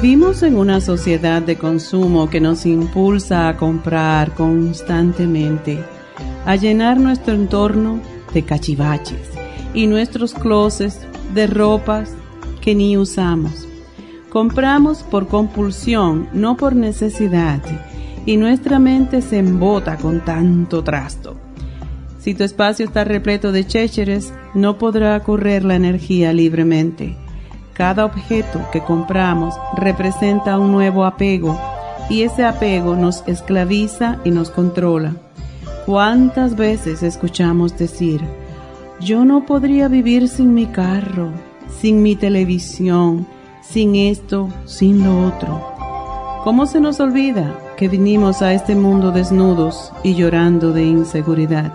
Vivimos en una sociedad de consumo que nos impulsa a comprar constantemente, a llenar nuestro entorno de cachivaches y nuestros closets de ropas que ni usamos. Compramos por compulsión, no por necesidad, y nuestra mente se embota con tanto trasto. Si tu espacio está repleto de chécheres, no podrá correr la energía libremente cada objeto que compramos representa un nuevo apego y ese apego nos esclaviza y nos controla. ¿Cuántas veces escuchamos decir, yo no podría vivir sin mi carro, sin mi televisión, sin esto, sin lo otro? ¿Cómo se nos olvida que vinimos a este mundo desnudos y llorando de inseguridad?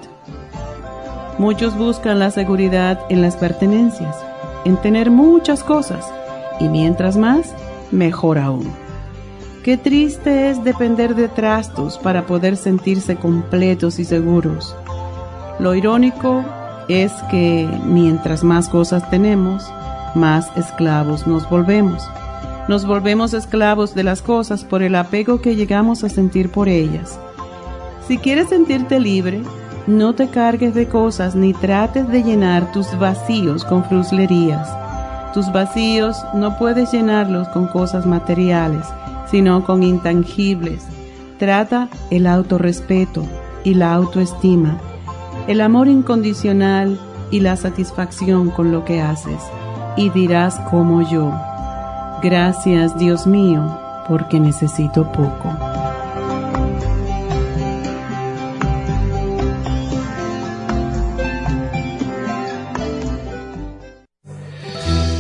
Muchos buscan la seguridad en las pertenencias en tener muchas cosas y mientras más, mejor aún. Qué triste es depender de trastos para poder sentirse completos y seguros. Lo irónico es que mientras más cosas tenemos, más esclavos nos volvemos. Nos volvemos esclavos de las cosas por el apego que llegamos a sentir por ellas. Si quieres sentirte libre, no te cargues de cosas ni trates de llenar tus vacíos con fruslerías. Tus vacíos no puedes llenarlos con cosas materiales, sino con intangibles. Trata el autorrespeto y la autoestima, el amor incondicional y la satisfacción con lo que haces. Y dirás como yo, gracias Dios mío, porque necesito poco.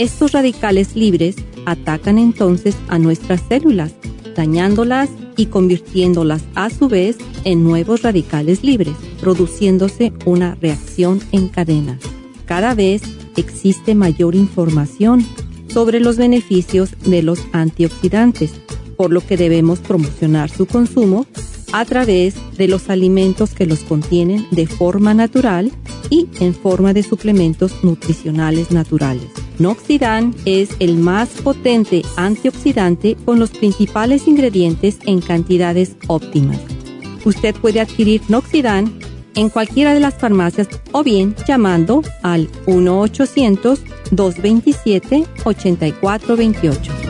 estos radicales libres atacan entonces a nuestras células, dañándolas y convirtiéndolas a su vez en nuevos radicales libres, produciéndose una reacción en cadena. Cada vez existe mayor información sobre los beneficios de los antioxidantes, por lo que debemos promocionar su consumo a través de los alimentos que los contienen de forma natural y en forma de suplementos nutricionales naturales. Noxidan es el más potente antioxidante con los principales ingredientes en cantidades óptimas. Usted puede adquirir Noxidan en cualquiera de las farmacias o bien llamando al 1-800-227-8428.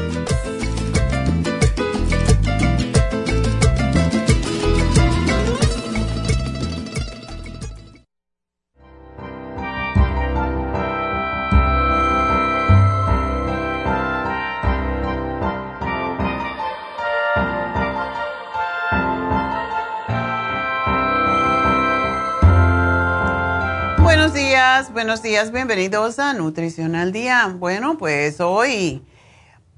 Buenos días, bienvenidos a Nutrición al Día. Bueno, pues hoy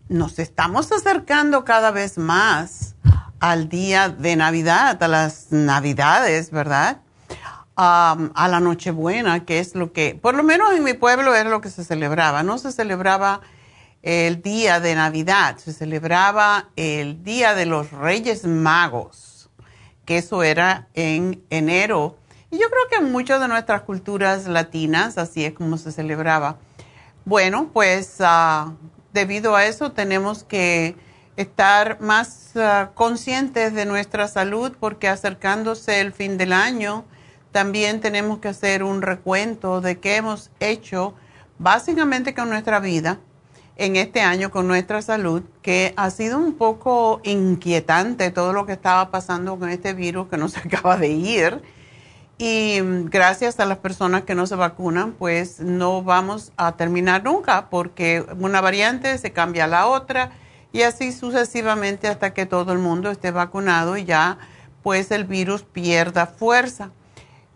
nos estamos acercando cada vez más al día de Navidad, a las Navidades, ¿verdad? a la Nochebuena, que es lo que, por lo menos en mi pueblo era lo que se celebraba. No se celebraba el día de Navidad, se celebraba el día de los Reyes Magos, que eso era en enero y yo creo que en muchas de nuestras culturas latinas así es como se celebraba. Bueno, pues ah, debido a eso tenemos que estar más ah, conscientes de nuestra salud porque acercándose el fin del año también tenemos que hacer un recuento de qué hemos hecho básicamente con nuestra vida en este año con nuestra salud, que ha sido un poco inquietante todo lo que estaba pasando con este virus que no se acaba de ir y gracias a las personas que no se vacunan, pues no vamos a terminar nunca, porque una variante se cambia a la otra y así sucesivamente hasta que todo el mundo esté vacunado y ya pues el virus pierda fuerza.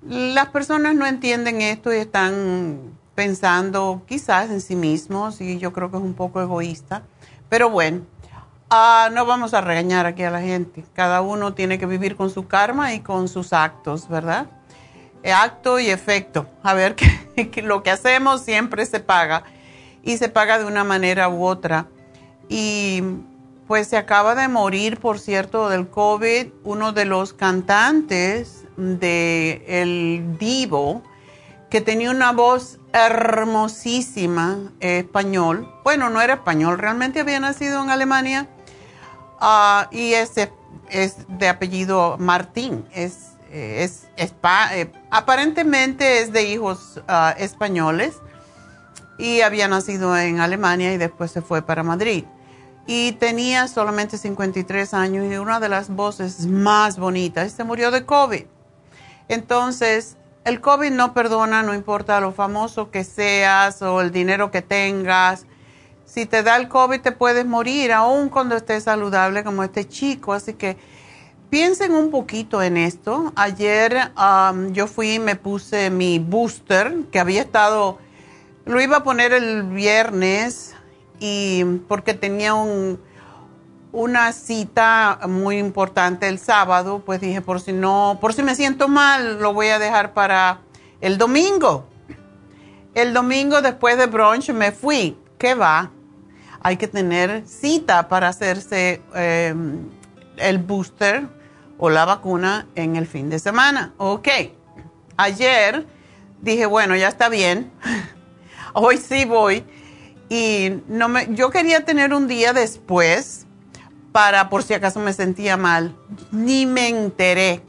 Las personas no entienden esto y están pensando quizás en sí mismos y yo creo que es un poco egoísta, pero bueno, ah, no vamos a regañar aquí a la gente. Cada uno tiene que vivir con su karma y con sus actos, ¿verdad? Acto y efecto. A ver, que, lo que hacemos siempre se paga y se paga de una manera u otra. Y pues se acaba de morir, por cierto, del COVID, uno de los cantantes de Divo, que tenía una voz hermosísima español. Bueno, no era español, realmente había nacido en Alemania. Ah, y ese es de apellido Martín, es eh, es, eh, aparentemente es de hijos ah, españoles y había nacido en Alemania y después se fue para Madrid. Y tenía solamente 53 años y una de las voces más bonitas. Se murió de COVID. Entonces, el COVID no perdona, no importa lo famoso que seas o el dinero que tengas. Si te da el COVID te puedes morir, aun cuando estés saludable como este chico. Así que Piensen un poquito en esto. Ayer yo fui y me puse mi booster, que había estado, lo iba a poner el viernes y porque tenía un, una cita muy importante el sábado, pues dije, por si no, por si me siento mal, lo voy a dejar para el domingo. El domingo después de brunch me fui. ¿Qué va? Hay que tener cita para hacerse em, el booster o la vacuna en el fin de semana. Ok, ayer dije, bueno, ya está bien, hoy sí voy. Y no me, yo quería tener un día después para por si acaso me sentía mal. Ni me enteré.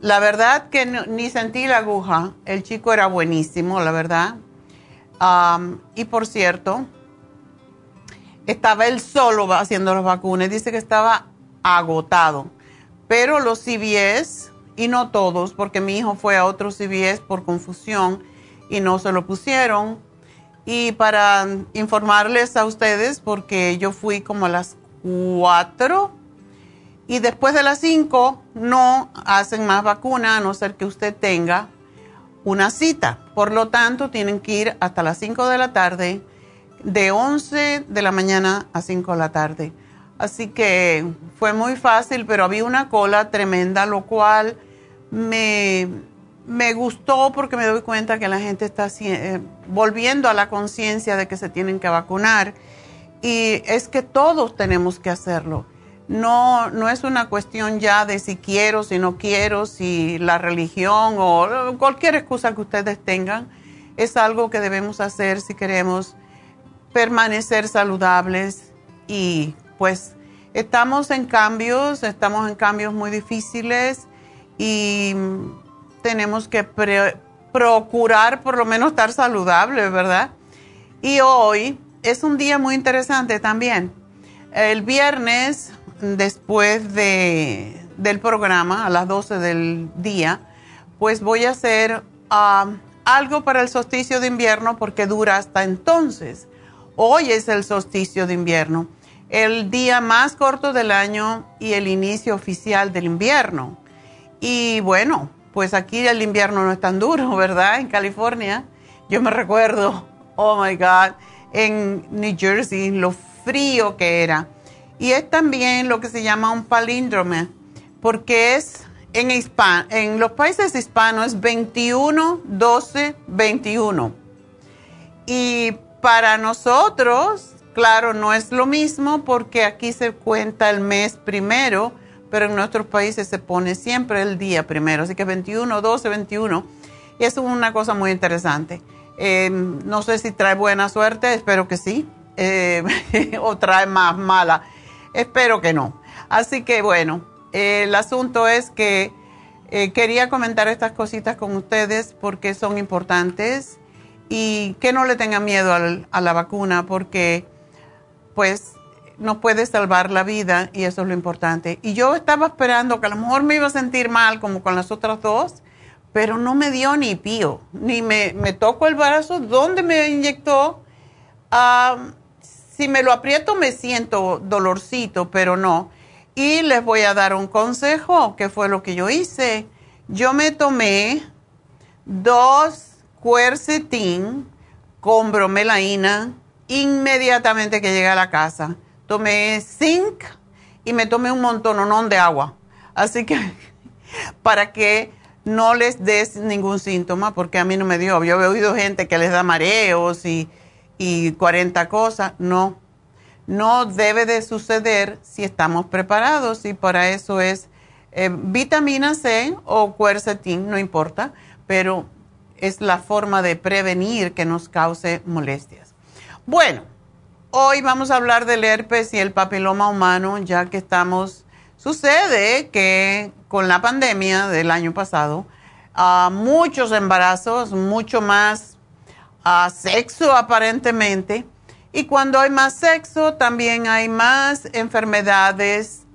La verdad que ni sentí la aguja. El chico era buenísimo, la verdad. y por cierto, estaba él solo haciendo las vacunas. Dice que estaba agotado. Pero los CVS, y no todos, porque mi hijo fue a otro CVS por confusión y no se lo pusieron. Y para informarles a ustedes, porque yo fui como a las 4 y después de las 5 no hacen más vacuna a no ser que usted tenga una cita. Por lo tanto, tienen que ir hasta las 5 de la tarde, de 11 de la mañana a 5 de la tarde. Así que fue muy fácil, pero había una cola tremenda, lo cual me, gustó porque me doy cuenta que la gente está eh, volviendo a la conciencia de que se tienen que vacunar. Y es que todos tenemos que hacerlo. No, no es una cuestión ya de si quiero, si no quiero, si la religión o cualquier excusa que ustedes tengan. Es algo que debemos hacer si queremos permanecer saludables y pues estamos en cambios, estamos en cambios muy difíciles y tenemos que procurar por lo menos estar saludables, ¿verdad? Y hoy es un día muy interesante también. El viernes, después de, del programa, a las 12 del día, pues voy a hacer ah, algo para el solsticio de invierno porque dura hasta entonces. Hoy es el solsticio de invierno el día más corto del año y el inicio oficial del invierno. Y bueno, pues aquí el invierno no es tan duro, ¿verdad? En California. Yo me recuerdo, oh my God, en New Jersey, lo frío que era. Y es también lo que se llama un palíndrome, porque es en, en los países hispanos es 21, 12, 21. Y para nosotros, claro, no es lo mismo porque aquí se cuenta el mes primero, pero en nuestros países se pone siempre el día primero. Así que 21, 12, 21. Y es una cosa muy interesante. Eh, no sé si trae buena suerte, espero que sí. Eh, o trae más mala. Espero que no. Así que bueno, el asunto es que eh, quería comentar estas cositas con ustedes porque son importantes y que no le tengan miedo a la vacuna porque pues nos puede salvar la vida y eso es lo importante. Y yo estaba esperando que a lo mejor me iba a sentir mal como con las otras dos, pero no me dio ni pío, ni me, me tocó el brazo donde me inyectó. Ah, si me lo aprieto me siento dolorcito, pero no. Y les voy a dar un consejo, que fue lo que yo hice. Yo me tomé dos cuercetín con bromelaína inmediatamente que llegué a la casa. Tomé zinc y me tomé un montón de agua. Así que para que no les des ningún síntoma, porque a mí no me dio. Yo he oído gente que les da mareos y y 40 cosas. No, no debe de suceder si estamos preparados y para eso es eh, vitamina C o quercetin, no importa, pero es la forma de prevenir que nos cause molestias. Bueno, hoy vamos a hablar del herpes y el papiloma humano, ya que estamos, sucede que con la pandemia del año pasado, a muchos embarazos, mucho más sexo aparentemente. Y cuando hay más sexo, también hay más enfermedades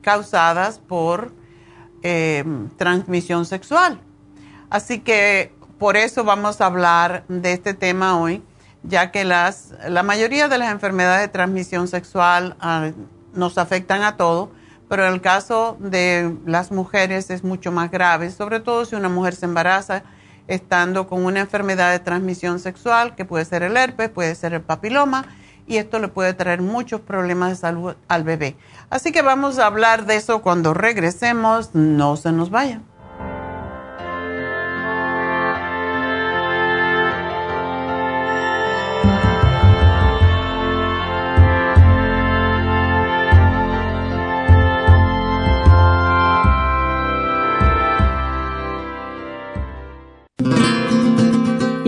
causadas por em, transmisión sexual. Así que por eso vamos a hablar de este tema hoy, ya que las, la mayoría de las enfermedades de transmisión sexual ah, nos afectan a todos, pero en el caso de las mujeres es mucho más grave, sobre todo si una mujer se embaraza estando con una enfermedad de transmisión sexual, que puede ser el herpes, puede ser el papiloma, y esto le puede traer muchos problemas de salud al bebé. Así que vamos a hablar de eso cuando regresemos. No se nos vayan.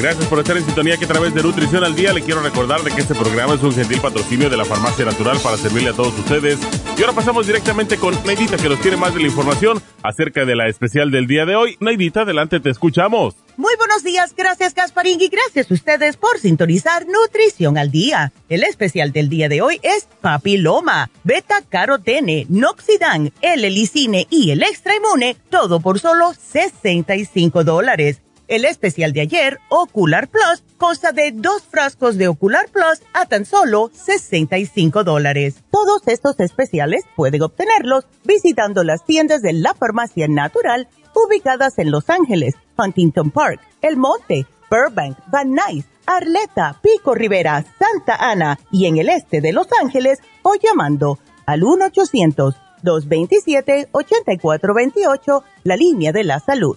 Gracias por estar en sintonía que a través de Nutrición al Día le quiero recordar de que este programa es un gentil patrocinio de la Farmacia Natural para servirle a todos ustedes. Y ahora pasamos directamente con Neidita que nos tiene más de la información acerca de la especial del día de hoy. Neidita, adelante, te escuchamos. Muy buenos días, gracias Gasparín y gracias a ustedes por sintonizar Nutrición al Día. El especial del día de hoy es Papiloma, Beta Carotene, Noxidan, el Helicine y el Extra Inmune, todo por solo 65 dólares. El especial de ayer, Ocular Plus, consta de dos frascos de Ocular Plus a tan solo 65 dólares. Todos estos especiales pueden obtenerlos visitando las tiendas de la farmacia natural ubicadas en Los Ángeles, Huntington Park, El Monte, Burbank, Van Nuys, Arleta, Pico Rivera, Santa Ana y en el este de Los Ángeles o llamando al 1-800-227-8428, la línea de la salud.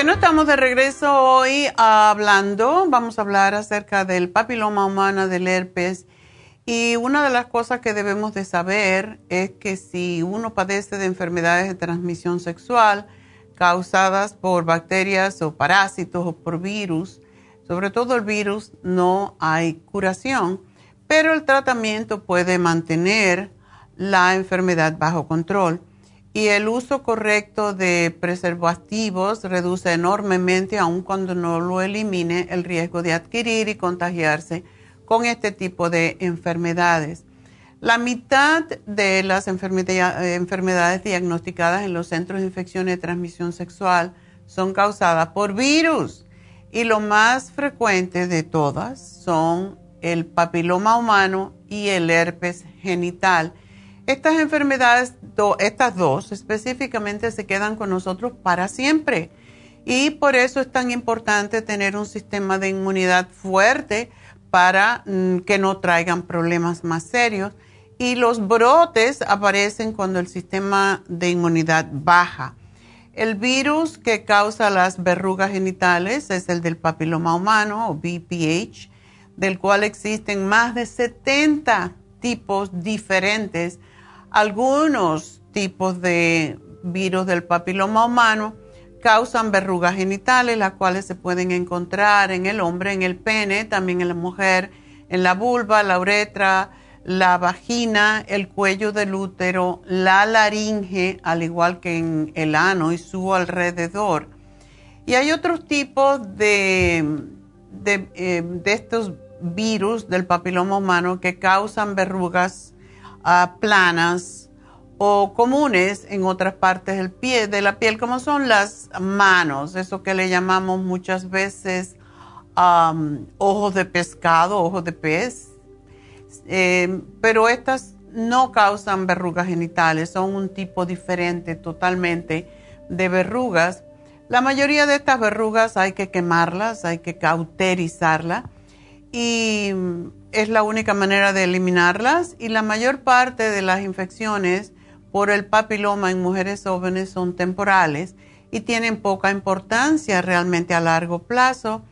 Bueno, estamos de regreso hoy hablando, vamos a hablar acerca del papiloma humano, del herpes. Y una de las cosas que debemos de saber es que si uno padece de enfermedades de transmisión sexual causadas por bacterias o parásitos o por virus, sobre todo el virus, no hay curación, pero el tratamiento puede mantener la enfermedad bajo control y el uso correcto de preservativos reduce enormemente, aun cuando no lo elimine, el riesgo de adquirir y contagiarse con este tipo de enfermedades. La mitad de las enfermedades diagnosticadas en los centros de infección de transmisión sexual son causadas por virus y lo más frecuente de todas son el papiloma humano y el herpes genital estas enfermedades, estas dos específicamente, se quedan con nosotros para siempre. Y por eso es tan importante tener un sistema de inmunidad fuerte para mm, que no traigan problemas más serios. Y los brotes aparecen cuando el sistema de inmunidad baja. El virus que causa las verrugas genitales es el del papiloma humano o BPH, del cual existen más de 70 tipos diferentes algunos tipos de virus del papiloma humano causan verrugas genitales, las cuales se pueden encontrar en el hombre, en el pene, también en la mujer, en la vulva, la uretra, la vagina, el cuello del útero, la laringe, al igual que en el ano y su alrededor. Y hay otros tipos de, de, eh, estos virus del papiloma humano que causan verrugas planas o comunes en otras partes del pie, de la piel, como son las manos, eso que le llamamos muchas veces ojos de pescado, ojos de pez. Eh, pero estas no causan verrugas genitales, son un tipo diferente totalmente de verrugas. La mayoría de estas verrugas hay que quemarlas, hay que cauterizarlas y es la única manera de eliminarlas y la mayor parte de las infecciones por el papiloma en mujeres jóvenes son temporales y tienen poca importancia realmente a largo plazo.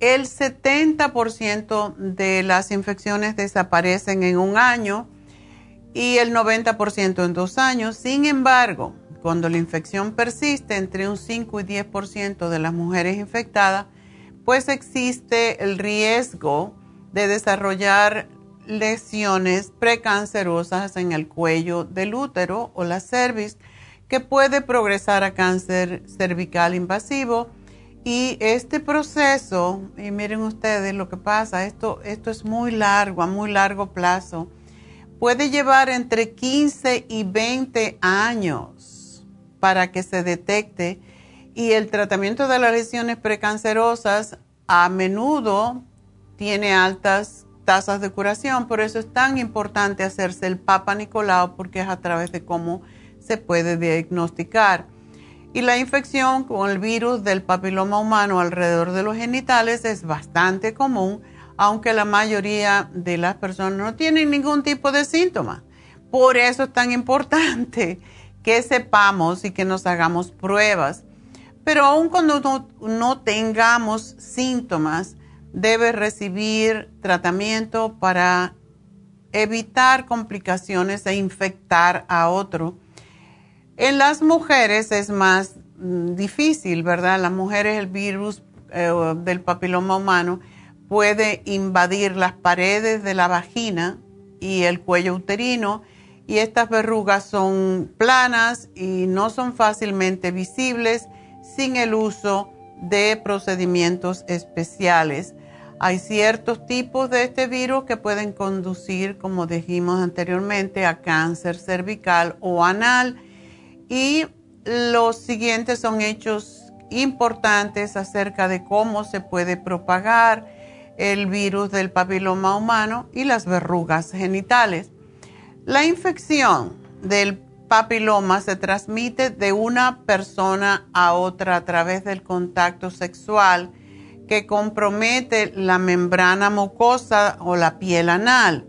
El 70% de las infecciones desaparecen en un año y el 90% en dos años. Sin embargo, cuando la infección persiste entre un 5 y 10% de las mujeres infectadas, pues existe el riesgo de desarrollar lesiones precancerosas en el cuello del útero o la cervix, que puede progresar a cáncer cervical invasivo. Y este proceso, y miren ustedes lo que pasa, esto, esto es muy largo, a muy largo plazo, puede llevar entre 15 y 20 años para que se detecte. Y el tratamiento de las lesiones precancerosas a menudo tiene altas tasas de curación, por eso es tan importante hacerse el Papa Nicolau porque es a través de cómo se puede diagnosticar. Y la infección con el virus del papiloma humano alrededor de los genitales es bastante común, aunque la mayoría de las personas no tienen ningún tipo de síntoma. Por eso es tan importante que sepamos y que nos hagamos pruebas. Pero aun cuando no, no tengamos síntomas, debe recibir tratamiento para evitar complicaciones e infectar a otro. En las mujeres es más mm, difícil, ¿verdad? Las mujeres el virus eh, del papiloma humano puede invadir las paredes de la vagina y el cuello uterino y estas verrugas son planas y no son fácilmente visibles sin el uso de procedimientos especiales. Hay ciertos tipos de este virus que pueden conducir, como dijimos anteriormente, a cáncer cervical o anal. Y los siguientes son hechos importantes acerca de cómo se puede propagar el virus del papiloma humano y las verrugas genitales. La infección del papiloma se transmite de una persona a otra a través del contacto sexual que compromete la membrana mucosa o la piel anal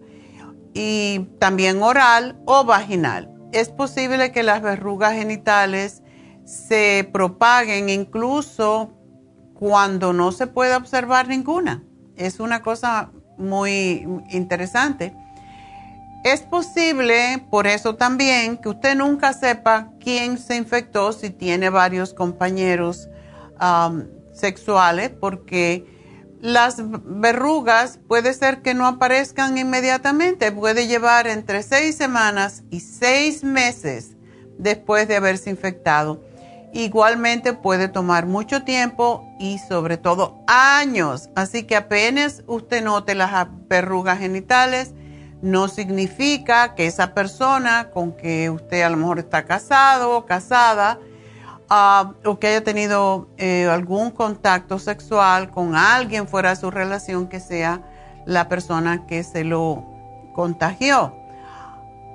y también oral o vaginal. Es posible que las verrugas genitales se propaguen incluso cuando no se puede observar ninguna. Es una cosa muy interesante. Es posible, por eso también, que usted nunca sepa quién se infectó si tiene varios compañeros um, sexuales, porque las verrugas puede ser que no aparezcan inmediatamente, puede llevar entre seis semanas y seis meses después de haberse infectado. Igualmente puede tomar mucho tiempo y sobre todo años, así que apenas usted note las verrugas genitales, no significa que esa persona con que usted a lo mejor está casado o casada ah, o que haya tenido eh, algún contacto sexual con alguien fuera de su relación que sea la persona que se lo contagió.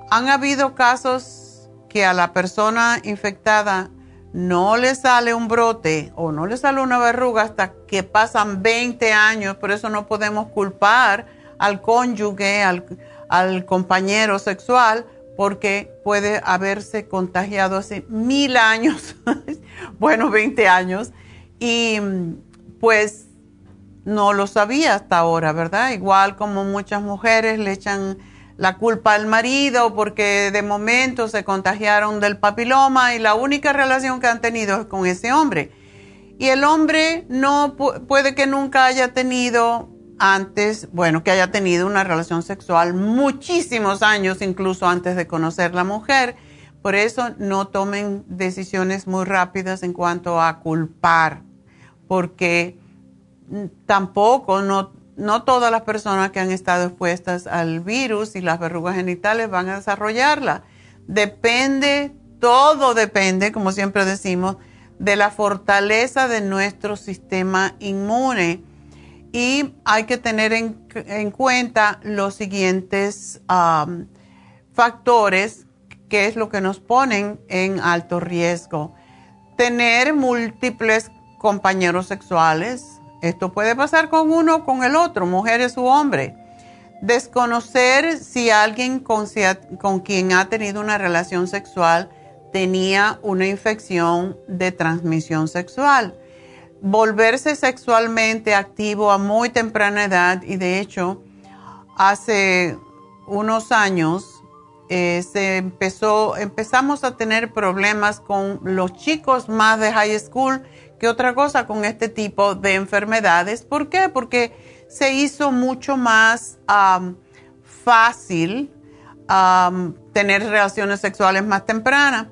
Han habido casos que a la persona infectada no le sale un brote o no le sale una verruga hasta que pasan 20 años, por eso no podemos culpar al cónyuge, al, al compañero sexual porque puede haberse contagiado hace mil años, bueno, 20 años, y pues no lo sabía hasta ahora, ¿verdad? Igual como muchas mujeres le echan la culpa al marido porque de momento se contagiaron del papiloma y la única relación que han tenido es con ese hombre. Y el hombre no puede que nunca haya tenido antes, bueno, que haya tenido una relación sexual muchísimos años, incluso antes de conocer la mujer. Por eso no tomen decisiones muy rápidas en cuanto a culpar, porque tampoco, no, no todas las personas que han estado expuestas al virus y las verrugas genitales van a desarrollarla. Depende, todo depende, como siempre decimos, de la fortaleza de nuestro sistema inmune y hay que tener en, cuenta los siguientes factores, que es lo que nos ponen en alto riesgo. Tener múltiples compañeros sexuales. Esto puede pasar con uno o con el otro, mujeres u hombres. Desconocer si alguien con, con quien ha tenido una relación sexual tenía una infección de transmisión sexual volverse sexualmente activo a muy temprana edad y de hecho hace unos años eh, se empezó, empezamos a tener problemas con los chicos más de high school que otra cosa con este tipo de enfermedades. ¿Por qué? Porque se hizo mucho más fácil tener relaciones sexuales más tempranas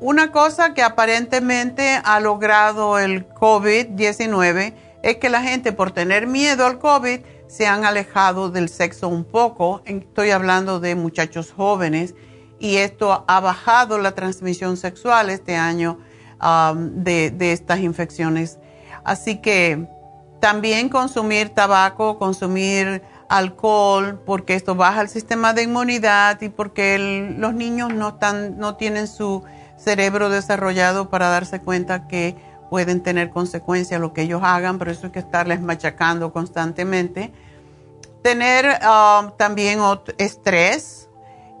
una cosa que aparentemente ha logrado el COVID-19 es que la gente por tener miedo al COVID se han alejado del sexo un poco. Estoy hablando de muchachos jóvenes y esto ha bajado la transmisión sexual este año um, de estas infecciones. Así que también consumir tabaco, consumir alcohol, porque esto baja el sistema de inmunidad y porque los niños no, están, no tienen su cerebro desarrollado para darse cuenta que pueden tener consecuencias lo que ellos hagan, por eso hay que estarles machacando constantemente. Tener um, también estrés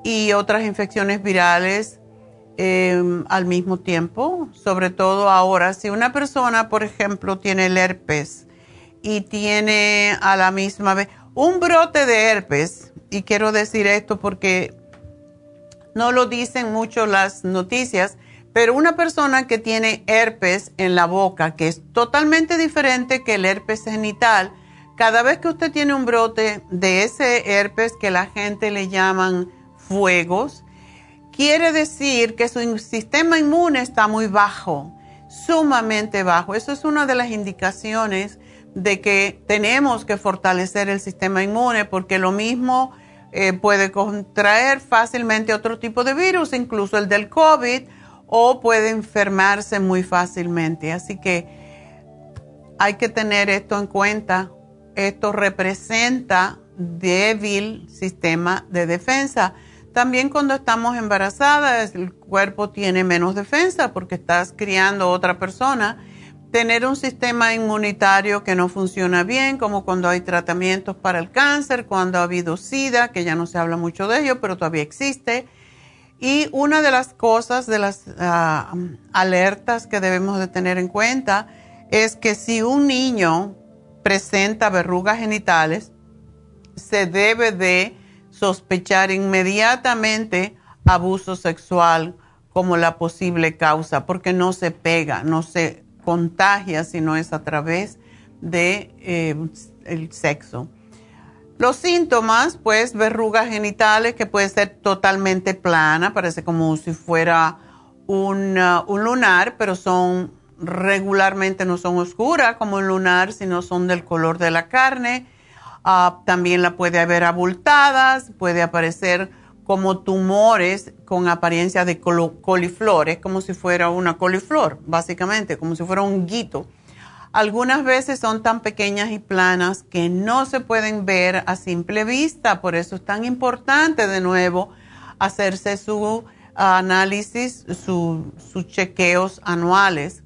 y otras infecciones virales em, al mismo tiempo, sobre todo ahora. Si una persona, por ejemplo, tiene el herpes y tiene a la misma vez, un brote de herpes, y quiero decir esto porque no lo dicen mucho las noticias, pero una persona que tiene herpes en la boca, que es totalmente diferente que el herpes genital, cada vez que usted tiene un brote de ese herpes que la gente le llaman fuegos, quiere decir que su sistema inmune está muy bajo, sumamente bajo. Eso es una de las indicaciones de que tenemos que fortalecer el sistema inmune porque lo mismo eh, puede contraer fácilmente otro tipo de virus, incluso el del COVID, o puede enfermarse muy fácilmente. Así que hay que tener esto en cuenta. Esto representa débil sistema de defensa. También cuando estamos embarazadas, el cuerpo tiene menos defensa porque estás criando otra persona tener un sistema inmunitario que no funciona bien, como cuando hay tratamientos para el cáncer, cuando ha habido SIDA, que ya no se habla mucho de ello, pero todavía existe. Y una de las cosas, de las ah, alertas que debemos de tener en cuenta, es que si un niño presenta verrugas genitales, se debe de sospechar inmediatamente abuso sexual como la posible causa, porque no se pega, no se contagia si no es a través de eh, el sexo. Los síntomas, pues verrugas genitales que puede ser totalmente plana, parece como si fuera un, uh, un lunar, pero son regularmente no son oscuras como un lunar, sino son del color de la carne. Ah, también la puede haber abultadas, puede aparecer como tumores con apariencia de coliflor, es como si fuera una coliflor, básicamente, como si fuera un guito. Algunas veces son tan pequeñas y planas que no se pueden ver a simple vista, por eso es tan importante de nuevo hacerse su análisis, sus chequeos anuales.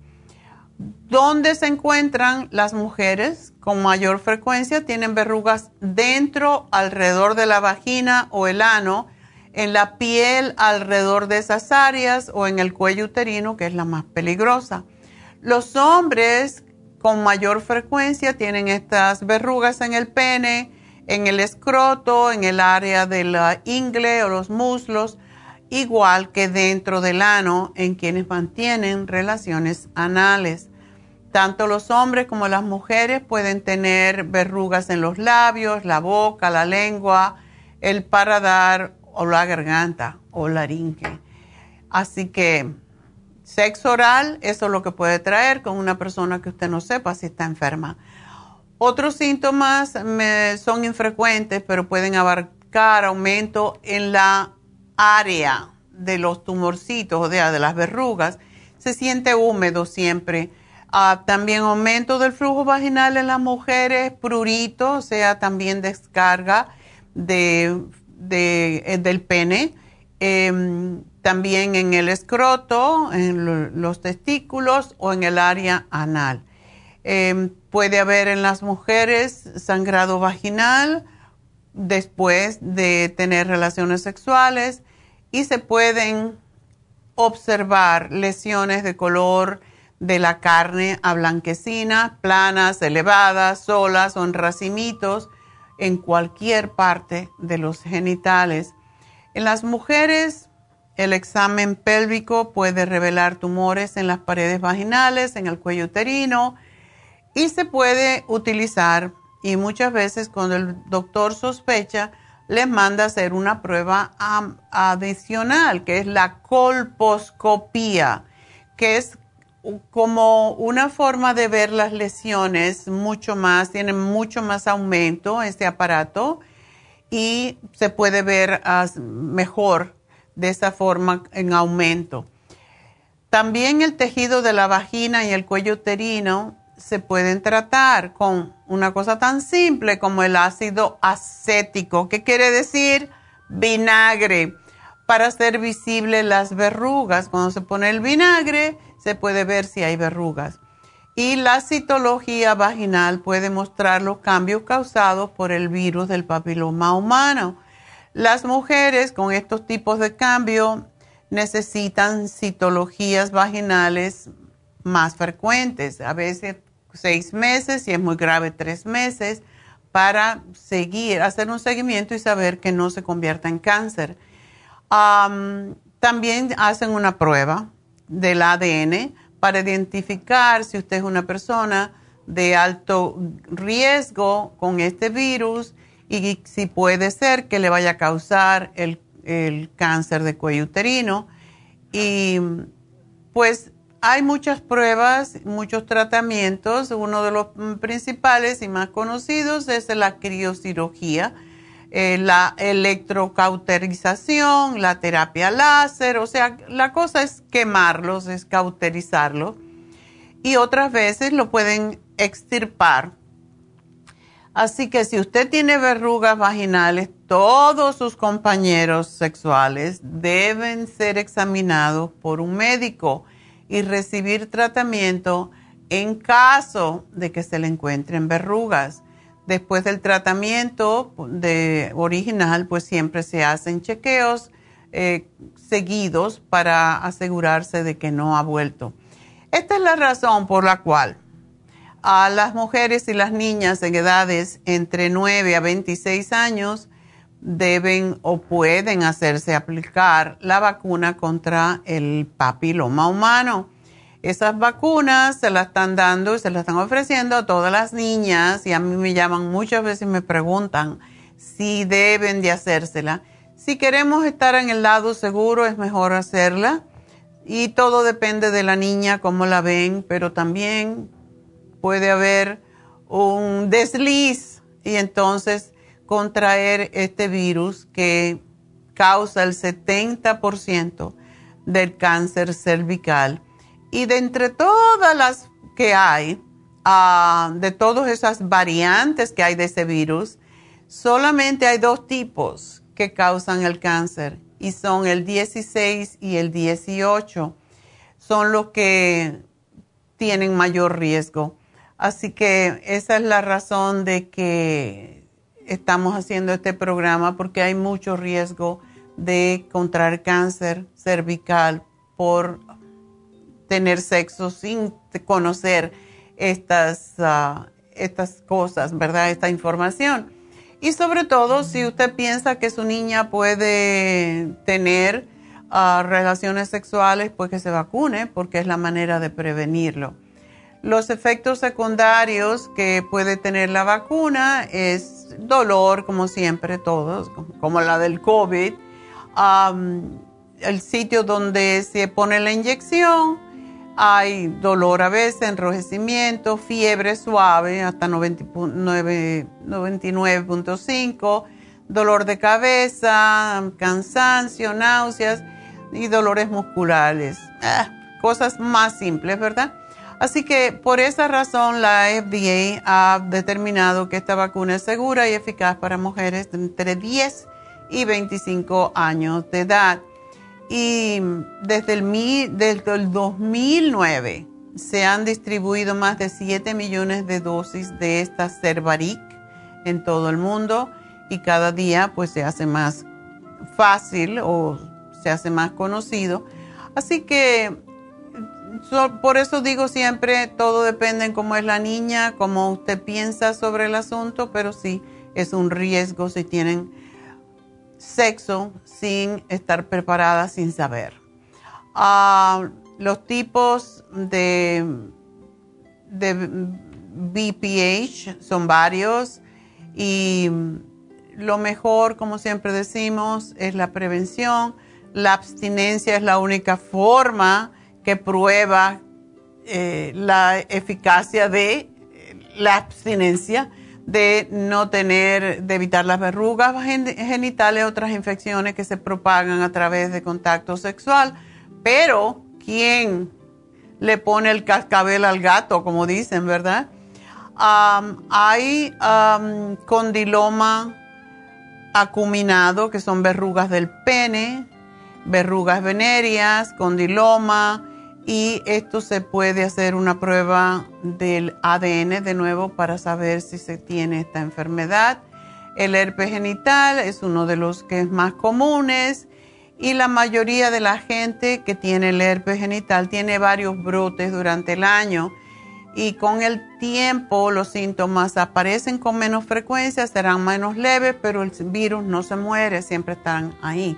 ¿Dónde se encuentran las mujeres con mayor frecuencia? Tienen verrugas dentro, alrededor de la vagina o el ano en la piel alrededor de esas áreas o en el cuello uterino, que es la más peligrosa. Los hombres con mayor frecuencia tienen estas verrugas en el pene, en el escroto, en el área de la ingle o los muslos, igual que dentro del ano en quienes mantienen relaciones anales. Tanto los hombres como las mujeres pueden tener verrugas en los labios, la boca, la lengua, el paradar o la garganta o laringe. Así que sexo oral, eso es lo que puede traer con una persona que usted no sepa si está enferma. Otros síntomas son infrecuentes, pero pueden abarcar aumento en la área de los tumorcitos, o sea, de las verrugas. Se siente húmedo siempre. Ah, también aumento del flujo vaginal en las mujeres, prurito, o sea, también descarga de eh, del pene, em, también en el escroto, en los testículos o en el área anal. Em, puede haber en las mujeres sangrado vaginal después de tener relaciones sexuales y se pueden observar lesiones de color de la carne a blanquecina, planas, elevadas, solas o en racimitos en cualquier parte de los genitales. En las mujeres, el examen pélvico puede revelar tumores en las paredes vaginales, en el cuello uterino y se puede utilizar y muchas veces cuando el doctor sospecha, les manda hacer una prueba adicional, que es la colposcopía, que es como una forma de ver las lesiones mucho más, tiene mucho más aumento este aparato y se puede ver mejor de esa forma en aumento. También el tejido de la vagina y el cuello uterino se pueden tratar con una cosa tan simple como el ácido acético, que quiere decir vinagre, para hacer visibles las verrugas. Cuando se pone el vinagre, se puede ver si hay verrugas. Y la citología vaginal puede mostrar los cambios causados por el virus del papiloma humano. Las mujeres con estos tipos de cambio necesitan citologías vaginales más frecuentes, a veces seis meses y es muy grave tres meses, para seguir, hacer un seguimiento y saber que no se convierta en cáncer. también hacen una prueba del ADN para identificar si usted es una persona de alto riesgo con este virus y si puede ser que le vaya a causar el, cáncer de cuello uterino. Y pues hay muchas pruebas, muchos tratamientos. Uno de los principales y más conocidos es la criocirugía, la electrocauterización, la terapia láser. O sea, la cosa es quemarlos, es cauterizarlos. Y otras veces lo pueden extirpar. Así que si usted tiene verrugas vaginales, todos sus compañeros sexuales deben ser examinados por un médico y recibir tratamiento en caso de que se le encuentren verrugas. Después del tratamiento de original, pues siempre se hacen chequeos eh, seguidos para asegurarse de que no ha vuelto. Esta es la razón por la cual a las mujeres y las niñas en edades entre 9 a 26 años deben o pueden hacerse aplicar la vacuna contra el papiloma humano. Esas vacunas se las están dando y se las están ofreciendo a todas las niñas y a mí me llaman muchas veces y me preguntan si deben de hacérsela. Si queremos estar en el lado seguro es mejor hacerla y todo depende de la niña, cómo la ven, pero también puede haber un desliz y entonces contraer este virus que causa el 70% del cáncer cervical. Y de entre todas las que hay, ah, de todas esas variantes que hay de ese virus, solamente hay dos tipos que causan el cáncer y son el 16 y el 18. Son los que tienen mayor riesgo. Así que esa es la razón de que estamos haciendo este programa porque hay mucho riesgo de contraer cáncer cervical por tener sexo sin conocer estas, ah, estas cosas, ¿verdad? Esta información. Y sobre todo si usted piensa que su niña puede tener ah, relaciones sexuales, pues que se vacune porque es la manera de prevenirlo. Los efectos secundarios que puede tener la vacuna es dolor, como siempre, todos, como la del COVID, el sitio donde se pone la inyección, hay dolor a veces, enrojecimiento, fiebre suave hasta 99.5, dolor de cabeza, cansancio, náuseas y dolores musculares. Ah, cosas más simples, ¿verdad? Así que por esa razón la FDA ha determinado que esta vacuna es segura y eficaz para mujeres entre 10 y 25 años de edad. Y desde el, desde el 2009 se han distribuido más de 7 millones de dosis de esta Cervaric en todo el mundo y cada día pues se hace más fácil o se hace más conocido. Así que por eso digo siempre, todo depende en cómo es la niña, cómo usted piensa sobre el asunto, pero sí es un riesgo si tienen sexo sin estar preparada, sin saber. Ah, los tipos de, de BPH son varios y lo mejor, como siempre decimos, es la prevención. La abstinencia es la única forma que prueba eh, la eficacia de la abstinencia, de no tener, de evitar las verrugas genitales, otras infecciones que se propagan a través de contacto sexual. Pero, ¿quién le pone el cascabel al gato, como dicen, verdad? hay condiloma acuminado, que son verrugas del pene, verrugas venéreas, condiloma, y esto se puede hacer una prueba del ADN de nuevo para saber si se tiene esta enfermedad. El herpes genital es uno de los que es más comunes y la mayoría de la gente que tiene el herpes genital tiene varios brotes durante el año y con el tiempo los síntomas aparecen con menos frecuencia, serán menos leves, pero el virus no se muere, siempre están ahí.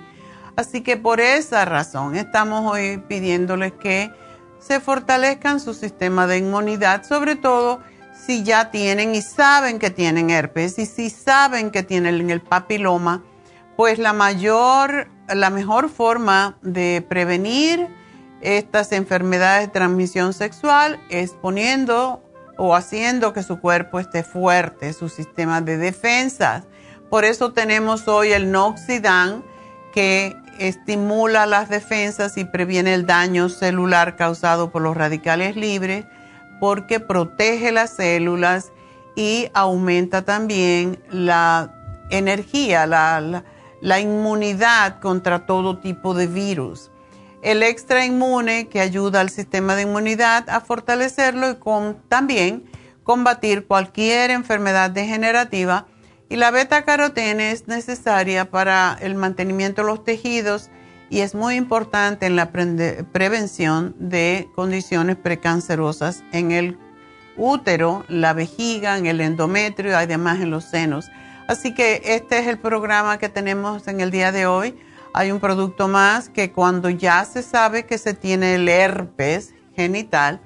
Así que por esa razón estamos hoy pidiéndoles que se fortalezcan su sistema de inmunidad, sobre todo si ya tienen y saben que tienen herpes y si saben que tienen el papiloma, pues la mayor, la mejor forma de prevenir estas enfermedades de transmisión sexual, exponiendo o haciendo que su cuerpo esté fuerte, su sistema de defensa. Por eso tenemos hoy el Noxidan que estimula las defensas y previene el daño celular causado por los radicales libres porque protege las células y aumenta también la energía, la, la inmunidad contra todo tipo de virus el extra inmune que ayuda al sistema de inmunidad a fortalecerlo y con, también combatir cualquier enfermedad degenerativa. Y la beta carotene es necesaria para el mantenimiento de los tejidos y es muy importante en la prevención de condiciones precancerosas en el útero, la vejiga, en el endometrio y además en los senos. Así que este es el programa que tenemos en el día de hoy hay un producto más que cuando ya se sabe que se tiene el herpes genital,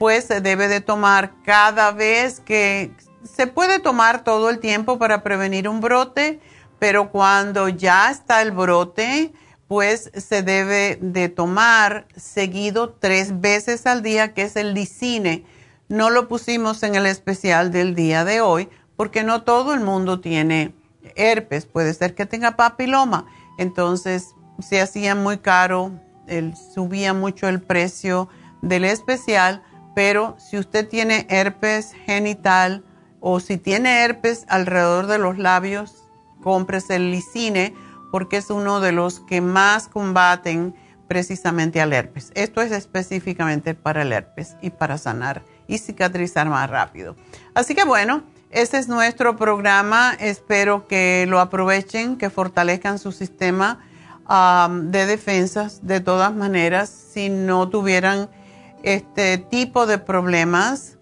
pues se debe de tomar cada vez que se puede tomar todo el tiempo para prevenir un brote, pero cuando ya está el brote, pues se debe de tomar seguido tres veces al día, que es el licine. No lo pusimos en el especial del día de hoy porque no todo el mundo tiene herpes, puede ser que tenga papiloma entonces se hacía muy caro, subía mucho el precio del especial, pero si usted tiene herpes genital o si tiene herpes alrededor de los labios, cómprese el licine porque es uno de los que más combaten precisamente al herpes. Esto es específicamente para el herpes y para sanar y cicatrizar más rápido. Así que bueno, este es nuestro programa. Espero que lo aprovechen, que fortalezcan su sistema um, de defensas. De todas maneras, si no tuvieran este tipo de problemas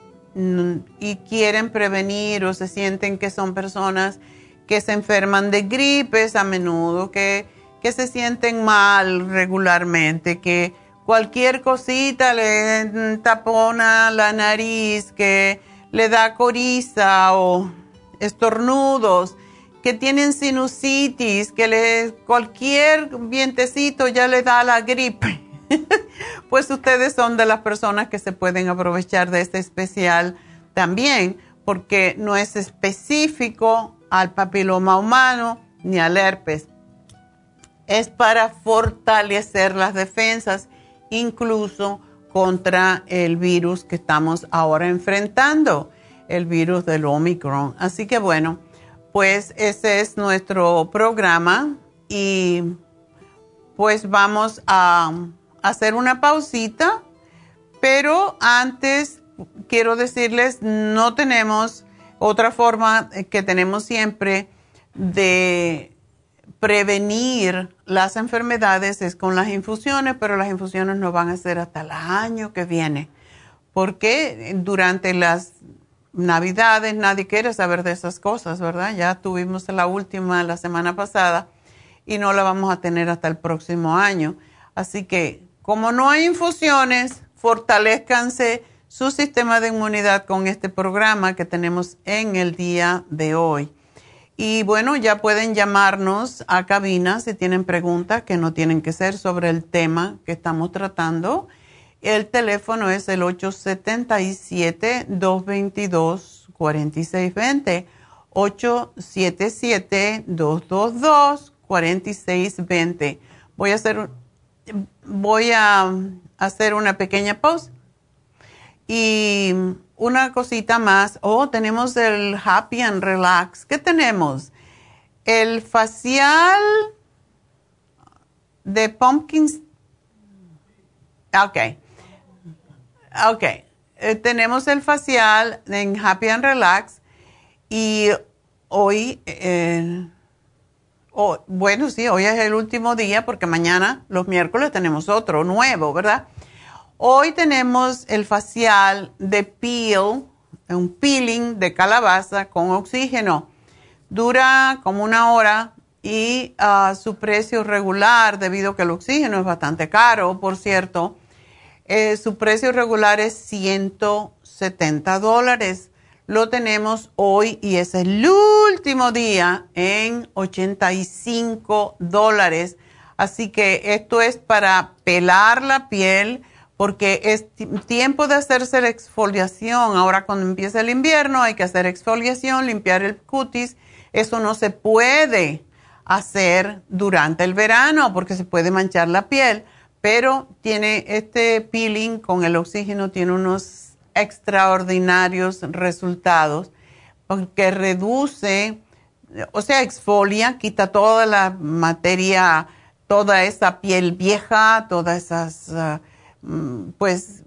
y quieren prevenir o se sienten que son personas que se enferman de gripes a menudo, que, que se sienten mal regularmente, que cualquier cosita le tapona la nariz, que le da coriza o estornudos, que tienen sinusitis, que le, cualquier vientecito ya le da la gripe. pues ustedes son de las personas que se pueden aprovechar de este especial también, porque no es específico al papiloma humano ni al herpes. Es para fortalecer las defensas, incluso contra el virus que estamos ahora enfrentando, el virus del Omicron. Así que bueno, pues ese es nuestro programa y pues vamos a hacer una pausita, pero antes quiero decirles, no tenemos otra forma que tenemos siempre de prevenir las enfermedades es con las infusiones, pero las infusiones no van a ser hasta el año que viene, porque durante las navidades nadie quiere saber de esas cosas, ¿verdad? Ya tuvimos la última la semana pasada y no la vamos a tener hasta el próximo año. Así que como no hay infusiones, fortalezcanse su sistema de inmunidad con este programa que tenemos en el día de hoy. Y bueno, ya pueden llamarnos a cabina si tienen preguntas que no tienen que ser sobre el tema que estamos tratando. El teléfono es el 877-222-4620. 877-222-4620. Voy a hacer, voy a hacer una pequeña pausa. Y una cosita más. Oh, tenemos el Happy and Relax. ¿Qué tenemos? El facial de pumpkins. Ok. Ok. Eh, tenemos el facial en Happy and Relax. Y hoy, eh, oh, bueno, sí, hoy es el último día porque mañana, los miércoles, tenemos otro nuevo, ¿verdad? Hoy tenemos el facial de peel, un peeling de calabaza con oxígeno. Dura como una hora y ah, su precio regular, debido a que el oxígeno es bastante caro, por cierto, eh, su precio regular es 170 dólares. Lo tenemos hoy y es el último día en 85 dólares. Así que esto es para pelar la piel porque es tiempo de hacerse la exfoliación. Ahora cuando empieza el invierno hay que hacer exfoliación, limpiar el cutis. Eso no se puede hacer durante el verano porque se puede manchar la piel, pero tiene este peeling con el oxígeno, tiene unos extraordinarios resultados porque reduce, o sea, exfolia, quita toda la materia, toda esa piel vieja, todas esas, ah, mm, pues,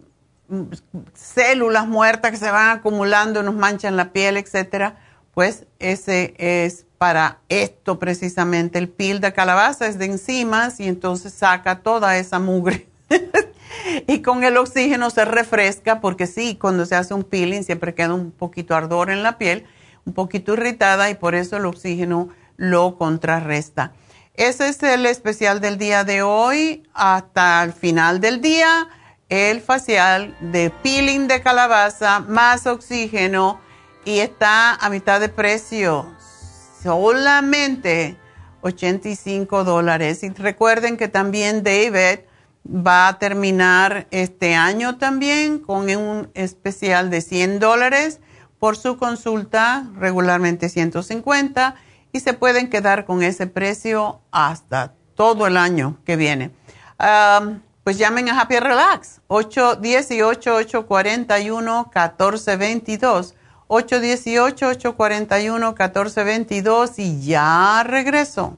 células muertas que se van acumulando, nos manchan la piel, etcétera. Pues ese es para esto precisamente. El pil de calabaza es de enzimas y entonces saca toda esa mugre. y con el oxígeno se refresca porque sí, cuando se hace un peeling siempre queda un poquito ardor en la piel, un poquito irritada y por eso el oxígeno lo contrarresta. Ese es el especial del día de hoy. Hasta el final del día, el facial de peeling de calabaza más oxígeno y está a mitad de precio solamente 85 dólares. Y recuerden que también David va a terminar este año también con un especial de 100 dólares por su consulta, regularmente 150, y se pueden quedar con ese precio hasta todo el año que viene. pues llamen a Happy Relax, 818-841-1422. 818-841-1422 y ya regreso.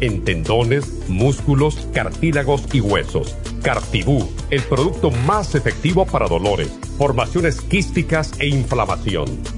en tendones, músculos, cartílagos y huesos. Cartibú, el producto más efectivo para dolores, formaciones quísticas e inflamación.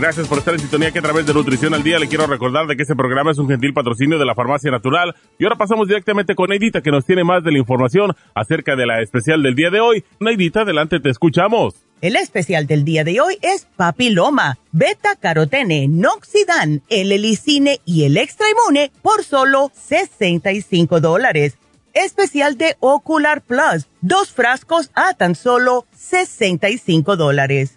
Gracias por estar en sintonía que a través de Nutrición al Día le quiero recordar de que este programa es un gentil patrocinio de la Farmacia Natural. Y ahora pasamos directamente con Neidita que nos tiene más de la información acerca de la especial del día de hoy. Neidita, adelante, te escuchamos. El especial del día de hoy es papiloma, beta carotene, noxidan, el helicine y el extra inmune por solo 65 dólares. Especial de Ocular Plus, dos frascos a tan solo 65 dólares.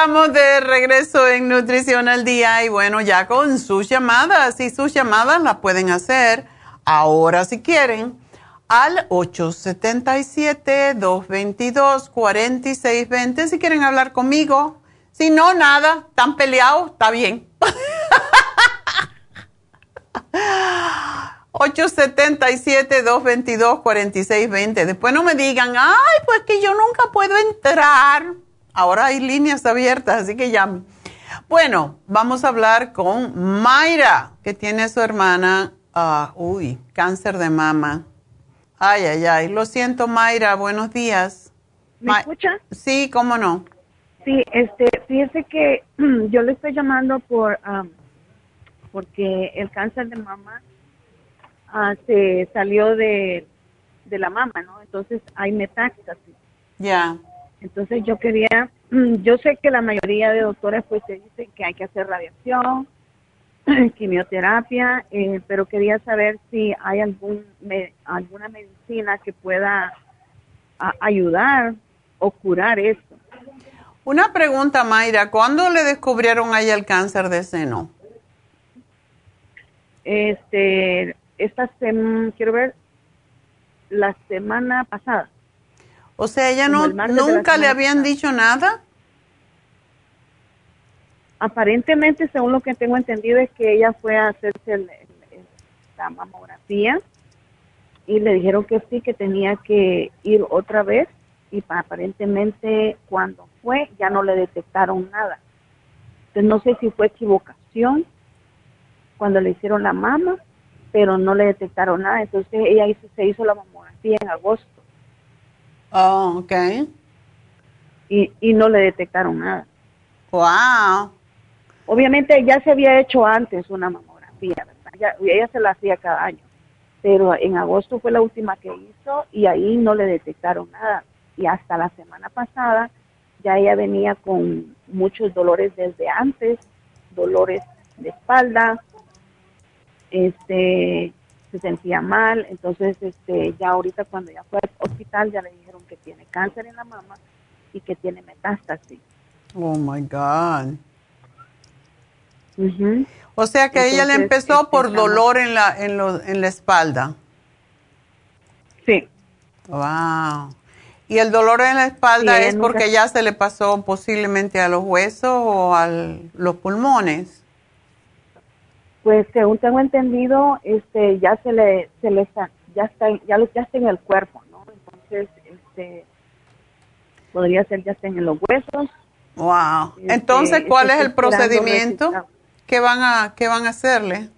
Estamos de regreso en Nutrición al Día y bueno, ya con sus llamadas y sus llamadas las pueden hacer ahora si quieren al 877-222-4620 si quieren hablar conmigo. Si no, nada, están peleados, está bien. 877-222-4620. Después no me digan, ay, pues que yo nunca puedo entrar ahora hay líneas abiertas, así que llame. Bueno, vamos a hablar con Mayra, que tiene a su hermana, ah, uy, cáncer de mama. Ay, ay, ay. Lo siento, Mayra. Buenos días. ¿Me escucha? Sí, cómo no. Sí, este, fíjese que yo le estoy llamando por porque el cáncer de mama ah, se salió de, de la mama, ¿no? Entonces hay metástasis. Ya. Entonces yo quería, yo sé que la mayoría de doctores pues se dicen que hay que hacer radiación, quimioterapia, eh, pero quería saber si hay algún alguna medicina que pueda ayudar o curar esto. Una pregunta, Mayra, ¿cuándo le descubrieron a ella el cáncer de seno? Este, esta semana, quiero ver, la semana pasada. O sea, ella no nunca le habían dicho nada. Aparentemente, según lo que tengo entendido, es que ella fue a hacerse la mamografía y le dijeron que sí, que tenía que ir otra vez y aparentemente cuando fue ya no le detectaron nada. Entonces no sé si fue equivocación cuando le hicieron la mama, pero no le detectaron nada. Entonces ella hizo, se hizo la mamografía en agosto. Oh, ok. Y, y no le detectaron nada. Wow. Obviamente ya se había hecho antes una mamografía, ¿verdad? ella se la hacía cada año, pero en agosto fue la última que hizo y ahí no le detectaron nada. Y hasta la semana pasada ya ella venía con muchos dolores desde antes, dolores de espalda, este, se sentía mal, entonces este, ya ahorita cuando ya fue al hospital ya le dijeron que tiene cáncer en la mama y que tiene metástasis. Oh my God. O sea que ella le empezó por este, dolor en la, en, lo, en la espalda. Sí. Wow. ¿Y el dolor en la espalda es porque ya se le pasó posiblemente a los huesos o a los pulmones? Pues según tengo entendido, este ya se le se le está ya está ya, ya está en el cuerpo, ¿no? Entonces, este podría ser ya está en los huesos. Wow. Este, Entonces, ¿cuál es el procedimiento? ¿Qué van a, qué van a hacerle?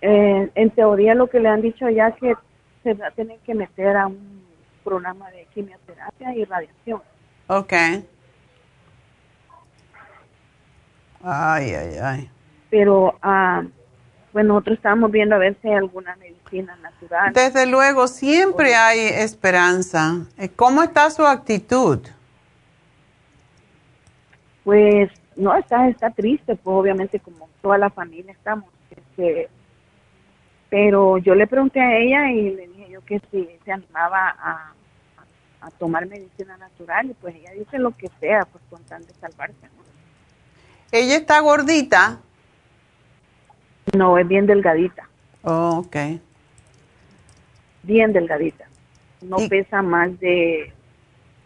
Eh, en teoría lo que le han dicho ya que se va a tener que meter a un programa de quimioterapia y radiación. Ok. Ay, ay, ay. Pero, ah, bueno, nosotros estamos viendo a ver si hay alguna medicina natural. Desde luego, siempre hay esperanza. Eh, ¿Cómo está su actitud? Pues no, está, está triste, pues obviamente como toda la familia estamos. Este, pero yo le pregunté a ella y le dije yo que si se animaba a, a, tomar medicina natural y pues ella dice lo que sea, pues con tal de salvarse. ¿Ella está gordita? No, es bien delgadita. Oh, ok. Bien delgadita. No pesa más de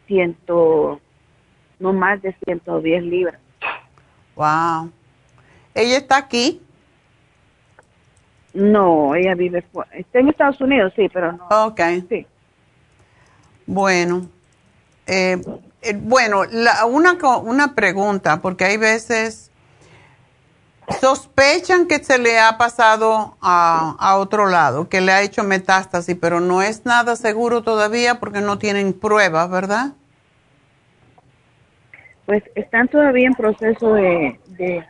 ciento, no más de 110 libras. Wow. ¿Ella está aquí? No, ella vive Está en Estados Unidos, sí, pero no. Ok. Sí. Bueno, eh, eh, bueno, la, una, una pregunta, porque hay veces sospechan que se le ha pasado a, a, otro lado, que le ha hecho metástasis, pero no es nada seguro todavía porque no tienen pruebas, ¿verdad? pues están todavía en proceso de,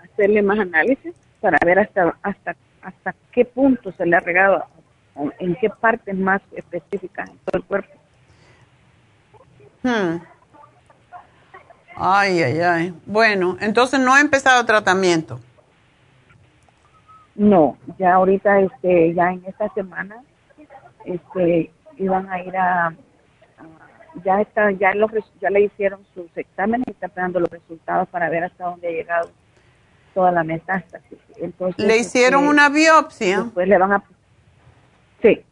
hacerle más análisis para ver hasta hasta hasta qué punto se le ha regado, en qué partes más específicas en todo el cuerpo. Hmm. Ay, ay, ay. Bueno, entonces no ha empezado tratamiento. No, ya ahorita, este, ya en esta semana, este, iban a ir a ya está, ya, los, ya le hicieron sus exámenes y está esperando los resultados para ver hasta dónde ha llegado toda la metástasis. Entonces, ¿Le hicieron este, una biopsia? Pues le van a... Sí.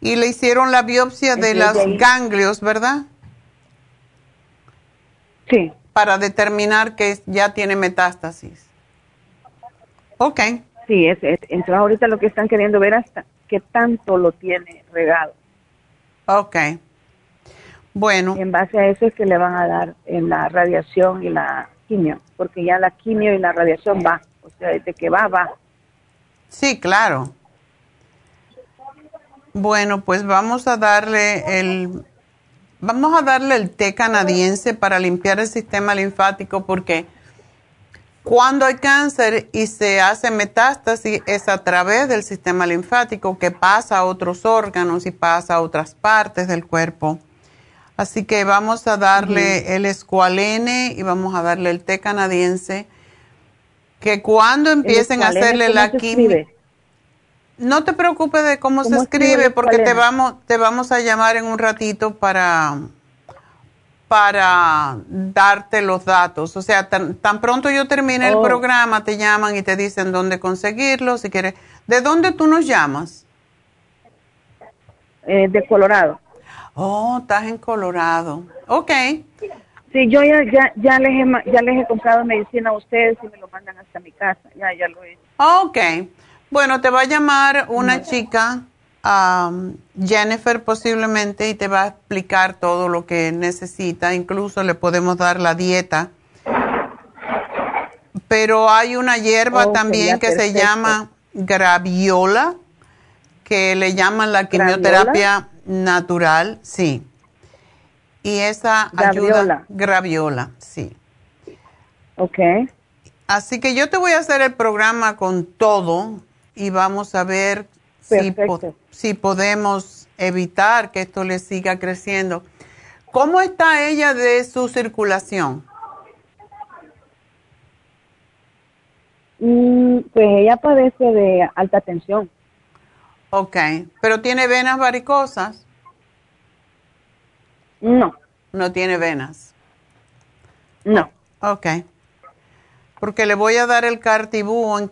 Y le hicieron la biopsia de los ganglios, ¿verdad? Sí. Para determinar que ya tiene metástasis. Ok. Sí, es, entonces ahorita lo que están queriendo ver hasta qué tanto lo tiene regado. Ok. Bueno. En base a eso es que le van a dar en la radiación y la quimio, porque ya la quimio y la radiación va, o sea, desde que va, va. Sí, claro. Bueno, pues vamos a darle el vamos a darle el té canadiense para limpiar el sistema linfático porque cuando hay cáncer y se hace metástasis es a través del sistema linfático que pasa a otros órganos y pasa a otras partes del cuerpo. Así que vamos a darle el escualene y vamos a darle el té canadiense que cuando empiecen a hacerle la quimio no te preocupes de cómo, se escribe porque te vamos, te vamos a llamar en un ratito para, para darte los datos. O sea, tan, pronto yo termine el oh. programa, te llaman y te dicen dónde conseguirlo, si quieres. ¿De dónde tú nos llamas? Eh, de Colorado. Oh, estás en Colorado. Ok. Sí, yo ya, ya, ya, les he, ya les he comprado medicina a ustedes y me lo mandan hasta mi casa. Ya, ya lo he hecho. Ok. Bueno, te va a llamar una chica, Jennifer posiblemente, y te va a explicar todo lo que necesita. Incluso le podemos dar la dieta. Pero hay una hierba también que se llama graviola, que le llaman la quimioterapia natural, sí. Y esa ayuda, graviola, sí. Ok. Así que yo te voy a hacer el programa con todo y vamos a ver si, podemos evitar que esto le siga creciendo. ¿Cómo está ella de su circulación? Mm, pues ella padece de alta tensión. Ok, pero ¿tiene venas varicosas? No. No tiene venas. No. Ok. Porque le voy a dar el cartibú en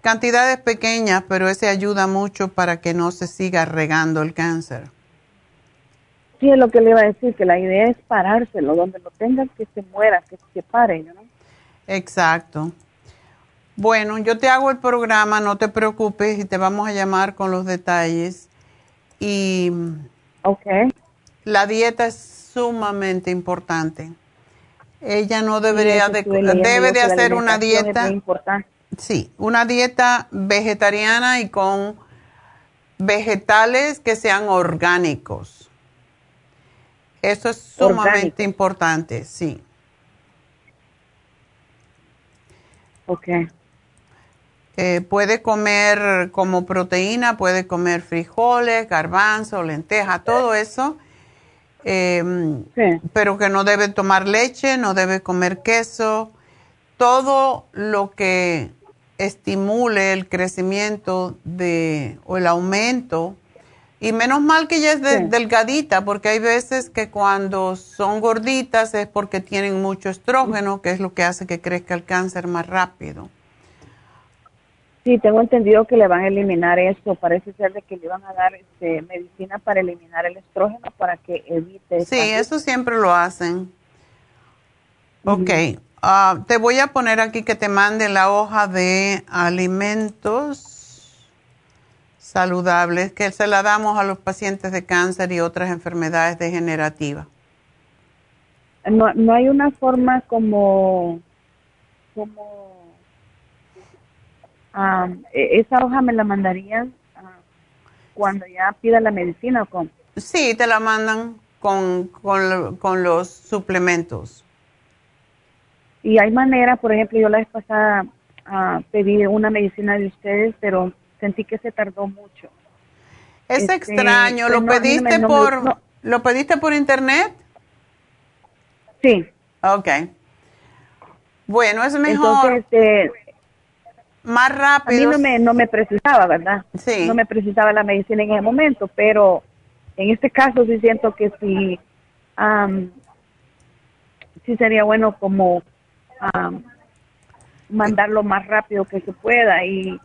Cantidades pequeñas, pero ese ayuda mucho para que no se siga regando el cáncer. Sí, es lo que le iba a decir, que la idea es parárselo, donde lo tengan que se muera, que se pare, ¿no? Exacto. Bueno, yo te hago el programa, no te preocupes y te vamos a llamar con los detalles. Y okay. la dieta es sumamente importante. Ella no debería de, debe de hacer una dieta. importante Sí, una dieta vegetariana y con vegetales que sean orgánicos. Eso es sumamente importante, sí. Ok. Eh, puede comer como proteína, puede comer frijoles, garbanzo, lenteja, todo eso. Em, pero que no debe tomar leche, no debe comer queso. Todo lo que estimule el crecimiento de, o el aumento. Y menos mal que ella es delgadita, porque hay veces que cuando son gorditas es porque tienen mucho estrógeno, que es lo que hace que crezca el cáncer más rápido. Sí, tengo entendido que le van a eliminar eso. Parece ser de que le van a dar este, medicina para eliminar el estrógeno para que evite. Sí, eso siempre lo hacen. Ok. Ah, te voy a poner aquí que te mande la hoja de alimentos saludables que se la damos a los pacientes de cáncer y otras enfermedades degenerativas. No, no hay una forma como, como e, esa hoja me la mandarían ah, cuando ya pida la medicina o con. Sí, te la mandan con, con, con los suplementos. Y hay maneras, por ejemplo, yo la vez pasada uh, pedí una medicina de ustedes, pero sentí que se tardó mucho. Es este, extraño, ¿lo pediste por lo pediste por internet? Sí. Ok. Bueno, es mejor. Este, más rápido. A mí no me, no me precisaba, ¿verdad? Sí. No me precisaba la medicina en ese momento, pero en este caso sí siento que sí, sí sería bueno como mandarlo más rápido que se pueda y,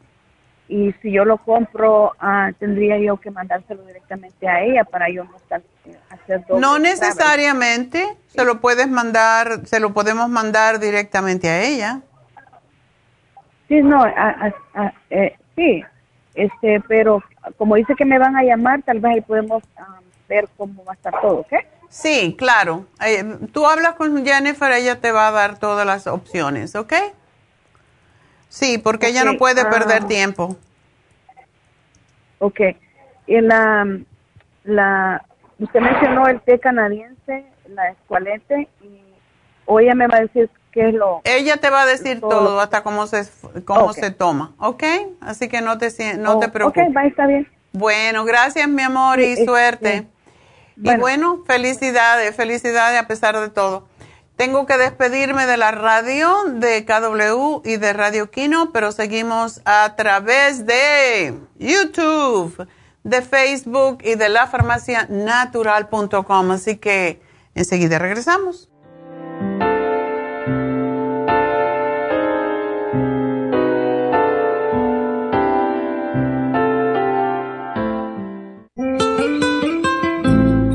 y si yo lo compro ah, tendría yo que mandárselo directamente a ella para yo no estar eh, hacer no necesariamente se lo puedes mandar se lo podemos mandar directamente a ella sí no eh, sí este pero como dice que me van a llamar tal vez ahí podemos ver cómo va a estar todo ¿ok? Sí, claro. Eh, tú hablas con Jennifer, ella te va a dar todas las opciones, ¿ok? Sí, porque ella no puede perder ah. tiempo. Ok. Y la, la, usted mencionó el té canadiense, la escualete, y o ella me va a decir qué es lo... Ella te va a decir todo, hasta cómo se, cómo se toma, ¿ok? Así que no te, no te oh, preocupes. Ok, va, está bien. Bueno, gracias mi amor y suerte. Y bueno, felicidades, felicidades a pesar de todo. Tengo que despedirme de la radio de KW y de Radio Kino, pero seguimos a través de YouTube, de Facebook y de la natural.com. Así que enseguida regresamos.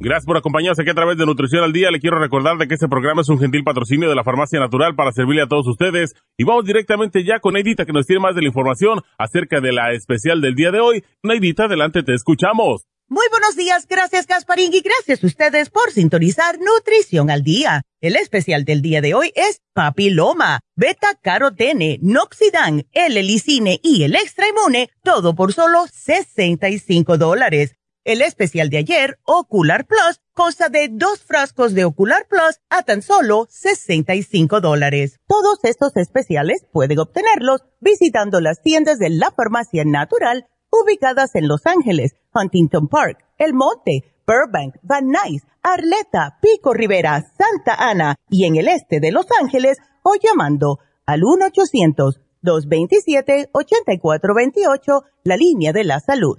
Gracias por acompañarnos aquí a través de Nutrición al Día. Le quiero recordar de que este programa es un gentil patrocinio de la Farmacia Natural para servirle a todos ustedes. Y vamos directamente ya con Neidita que nos tiene más de la información acerca de la especial del día de hoy. Neidita, adelante, te escuchamos. Muy buenos días, gracias Gasparín y gracias a ustedes por sintonizar Nutrición al Día. El especial del día de hoy es Papiloma, Beta Carotene, Noxidan, el Elicine y el Extra Inmune, todo por solo 65 dólares. El especial de ayer, Ocular Plus, consta de dos frascos de Ocular Plus a tan solo 65 dólares. Todos estos especiales pueden obtenerlos visitando las tiendas de la farmacia natural ubicadas en Los Ángeles, Huntington Park, El Monte, Burbank, Van Nuys, Arleta, Pico Rivera, Santa Ana y en el este de Los Ángeles o llamando al 1-800-227-8428, la línea de la salud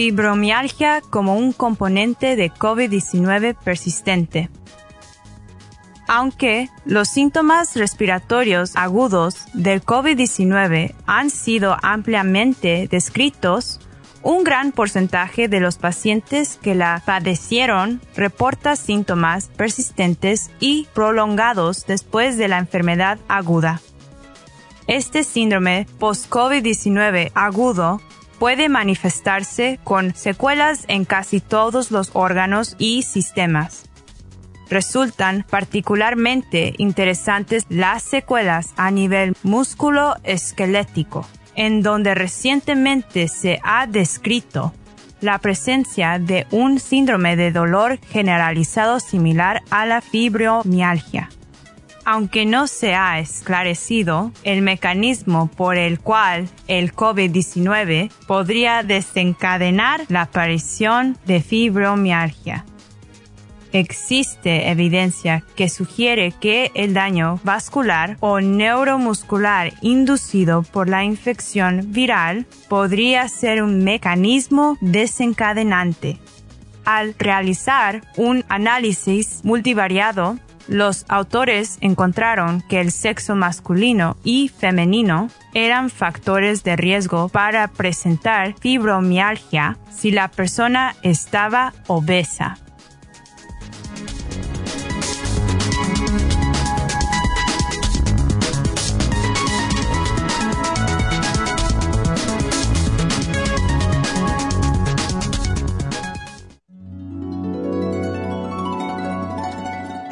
Fibromialgia como un componente de COVID-19 persistente. Aunque los síntomas respiratorios agudos del COVID-19 han sido ampliamente descritos, un gran porcentaje de los pacientes que la padecieron reporta síntomas persistentes y prolongados después de la enfermedad aguda. Este síndrome post-COVID-19 agudo puede manifestarse con secuelas en casi todos los órganos y sistemas. Resultan particularmente interesantes las secuelas a nivel músculo esquelético, en donde recientemente se ha descrito la presencia de un síndrome de dolor generalizado similar a la fibromialgia aunque no se ha esclarecido el mecanismo por el cual el COVID-19 podría desencadenar la aparición de fibromialgia. Existe evidencia que sugiere que el daño vascular o neuromuscular inducido por la infección viral podría ser un mecanismo desencadenante. Al realizar un análisis multivariado los autores encontraron que el sexo masculino y femenino eran factores de riesgo para presentar fibromialgia si la persona estaba obesa.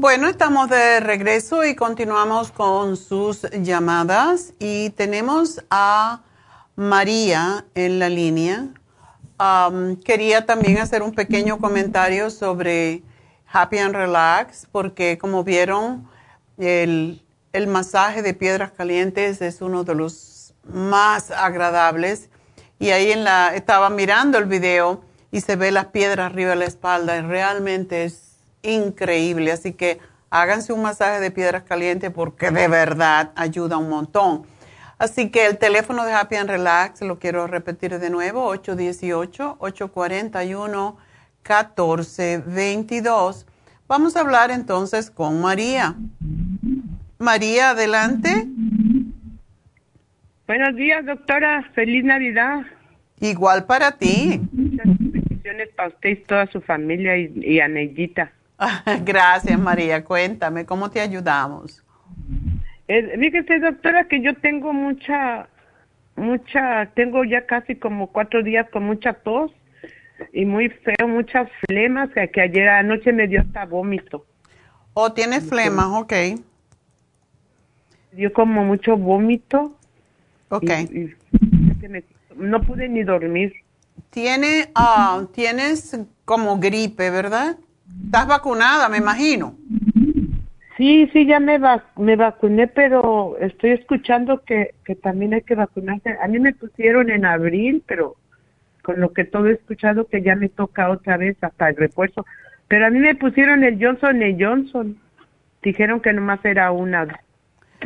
Bueno, estamos de regreso y continuamos con sus llamadas y tenemos a María en la línea. quería también hacer un pequeño comentario sobre Happy and Relax porque como vieron el, el masaje de piedras calientes es uno de los más agradables y ahí en la estaba mirando el video y se ve las piedras arriba de la espalda y realmente es increíble. Así que háganse un masaje de piedras calientes porque de verdad ayuda un montón. Así que el teléfono de Happy and Relax, lo quiero repetir de nuevo, 818-841-1422. Vamos a hablar entonces con María. María, adelante. Buenos días, doctora. Feliz Navidad. Igual para ti. Muchas bendiciones para usted y toda su familia y, y a Neidita. Gracias, María. Cuéntame, ¿cómo te ayudamos? Eh, fíjese, doctora, que yo tengo mucha, mucha, tengo ya casi como cuatro días con mucha tos y muy feo, muchas flemas, que, que ayer anoche me dio hasta vómito. ¿O tienes flemas? Ok. Dio como mucho vómito. Ok. no pude ni dormir. Tiene, uh, tienes como gripe, ¿verdad? ¿Estás vacunada, me imagino? Sí, sí, ya me, me vacuné, pero estoy escuchando que, que también hay que vacunarse. A mí me pusieron en abril, pero con lo que todo he escuchado que ya me toca otra vez hasta el refuerzo. Pero a mí me pusieron el Johnson y Johnson. Dijeron que nomás era una,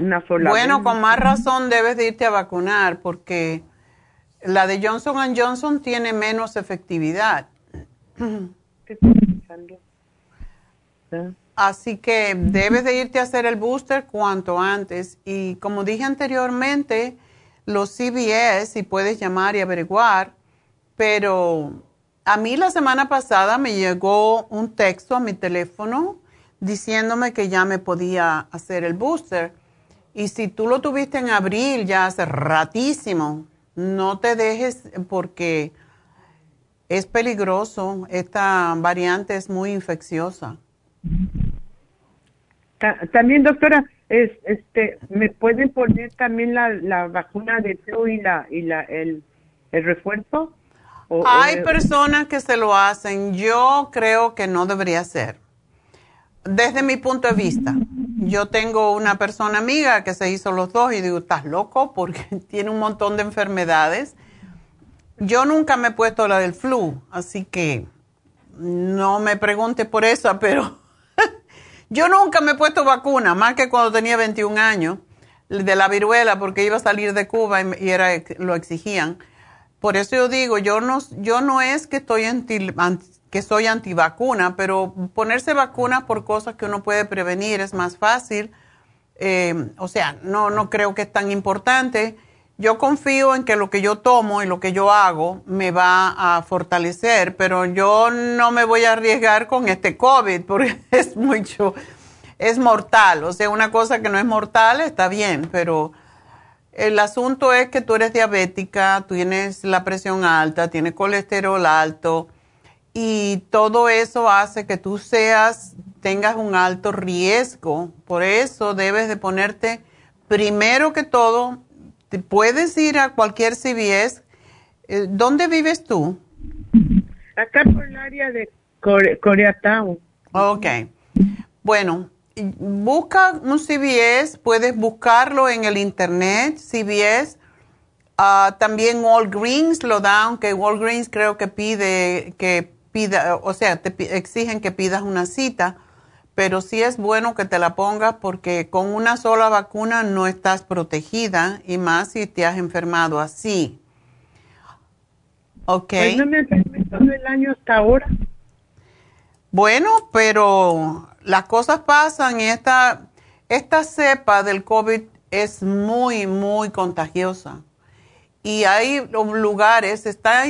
una sola. Bueno, con más razón debes de irte a vacunar porque la de Johnson Johnson tiene menos efectividad. ¿Qué estoy Así que debes de irte a hacer el booster cuanto antes. Y como dije anteriormente, los CBS, si puedes llamar y averiguar, pero a mí la semana pasada me llegó un texto a mi teléfono diciéndome que ya me podía hacer el booster. Y si tú lo tuviste en abril, ya hace ratísimo, no te dejes porque es peligroso. Esta variante es muy infecciosa. También, doctora, es, este, ¿me pueden poner también la, la vacuna de flu y, la, y la, el, el refuerzo? Hay personas que se lo hacen. Yo creo que no debería ser. Desde mi punto de vista, yo tengo una persona amiga que se hizo los dos y digo, ¿estás loco? Porque tiene un montón de enfermedades. Yo nunca me he puesto la del flu, así que no me pregunte por eso, pero yo nunca me he puesto vacuna, más que cuando tenía 21 años, de la viruela, porque iba a salir de Cuba y, era, lo exigían. Por eso yo digo, yo no, yo no es que, estoy anti, que soy antivacuna, pero ponerse vacuna por cosas que uno puede prevenir es más fácil. Eh, o sea, no, no creo que es tan importante yo confío en que lo que yo tomo y lo que yo hago me va a fortalecer, pero yo no me voy a arriesgar con este COVID porque es mucho, es mortal. O sea, una cosa que no es mortal está bien, pero el asunto es que tú eres diabética, tienes la presión alta, tienes colesterol alto y todo eso hace que tú seas, tengas un alto riesgo. Por eso debes de ponerte primero que todo puedes ir a cualquier CVS. Eh, ¿Dónde vives tú? Acá por el área de Core- Koreatown. Ok. Bueno, busca un CVS, puedes buscarlo en el internet, CVS. Ah, también Walgreens lo da, aunque Walgreens creo que pide que pida, o sea, te exigen que pidas una cita, pero sí es bueno que te la pongas porque con una sola vacuna no estás protegida y más si te has enfermado así. Ok. Pues no me enfermé todo el año hasta ahora. Bueno, pero las cosas pasan y esta, esta cepa del COVID es muy, muy contagiosa. Y hay lugares, está,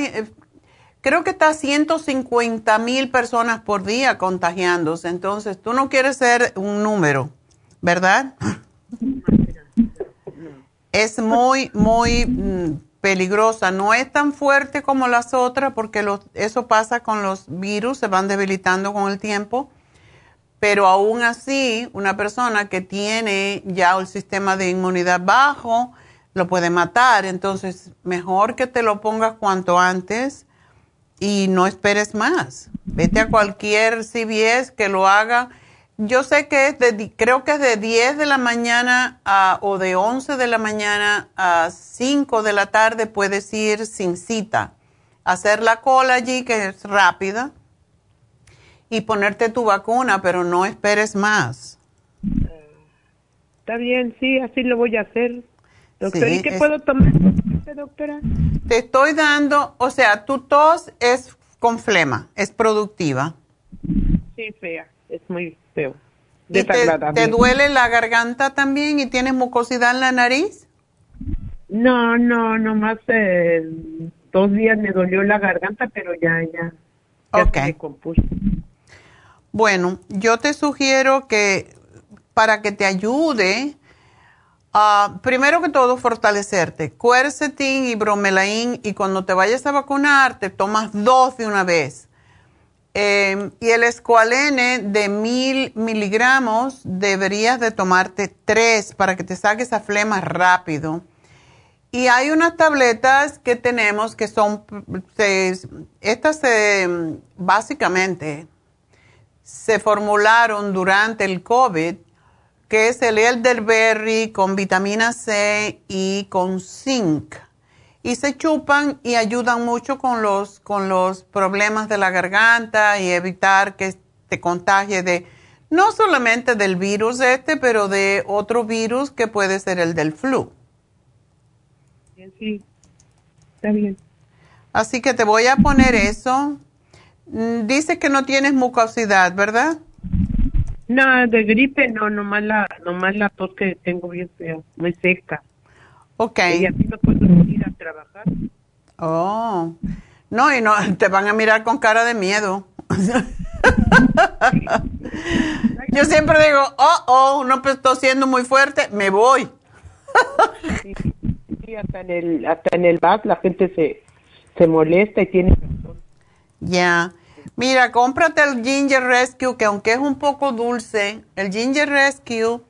creo que está 150 mil personas por día contagiándose. Entonces, tú no quieres ser un número, ¿verdad? Es muy, muy mm, peligrosa. No es tan fuerte como las otras porque eso pasa con los virus, se van debilitando con el tiempo. Pero aún así, una persona que tiene ya el sistema de inmunidad bajo lo puede matar. Entonces, mejor que te lo pongas cuanto antes y no esperes más. Vete a cualquier CVS que lo haga. Yo sé que es de, creo que es de 10 de la mañana a- o de 11 de la mañana a 5 de la tarde puedes ir sin cita. Hacer la cola allí, que es rápida, y ponerte tu vacuna, pero no esperes más. Está bien, sí, así lo voy a hacer. Doctor, Sí, ¿y qué es- puedo tomar, doctora? Te estoy dando, o sea, tu tos es con flema, es productiva. Sí, fea, es muy feo. ¿Y te, duele la garganta también y tienes mucosidad en la nariz? No, no, nomás eh, dos días me dolió la garganta, pero ya, ya. ya se me compuso. Bueno, yo te sugiero que para que te ayude, ah, primero que todo fortalecerte. Quercetin y bromelain y cuando te vayas a vacunar te tomas dos de una vez. Eh, y el escualene de mil miligramos deberías de tomarte tres para que te saques esa flema rápido. Y hay unas tabletas que tenemos que son, estas se, básicamente se formularon durante el COVID, que es el elderberry con vitamina C y con zinc. Y se chupan y ayudan mucho con los, con los problemas de la garganta y evitar que te contagie de, no solamente del virus este, pero de otro virus que puede ser el del flu. Sí, está bien. Así que te voy a poner eso. Mm, Dice que no tienes mucosidad, ¿verdad? No, de gripe no, nomás la, nomás la tos que tengo bien fea, muy seca. Ok. Y así no puedo ir a trabajar. Oh. No, y no, te van a mirar con cara de miedo. Yo siempre digo, oh, oh, no pues, estoy siendo muy fuerte, me voy. Sí, hasta en el, hasta en el bus la gente se, se molesta y tiene Ya. Mira, cómprate el Ginger Rescue, que aunque es un poco dulce, el Ginger Rescue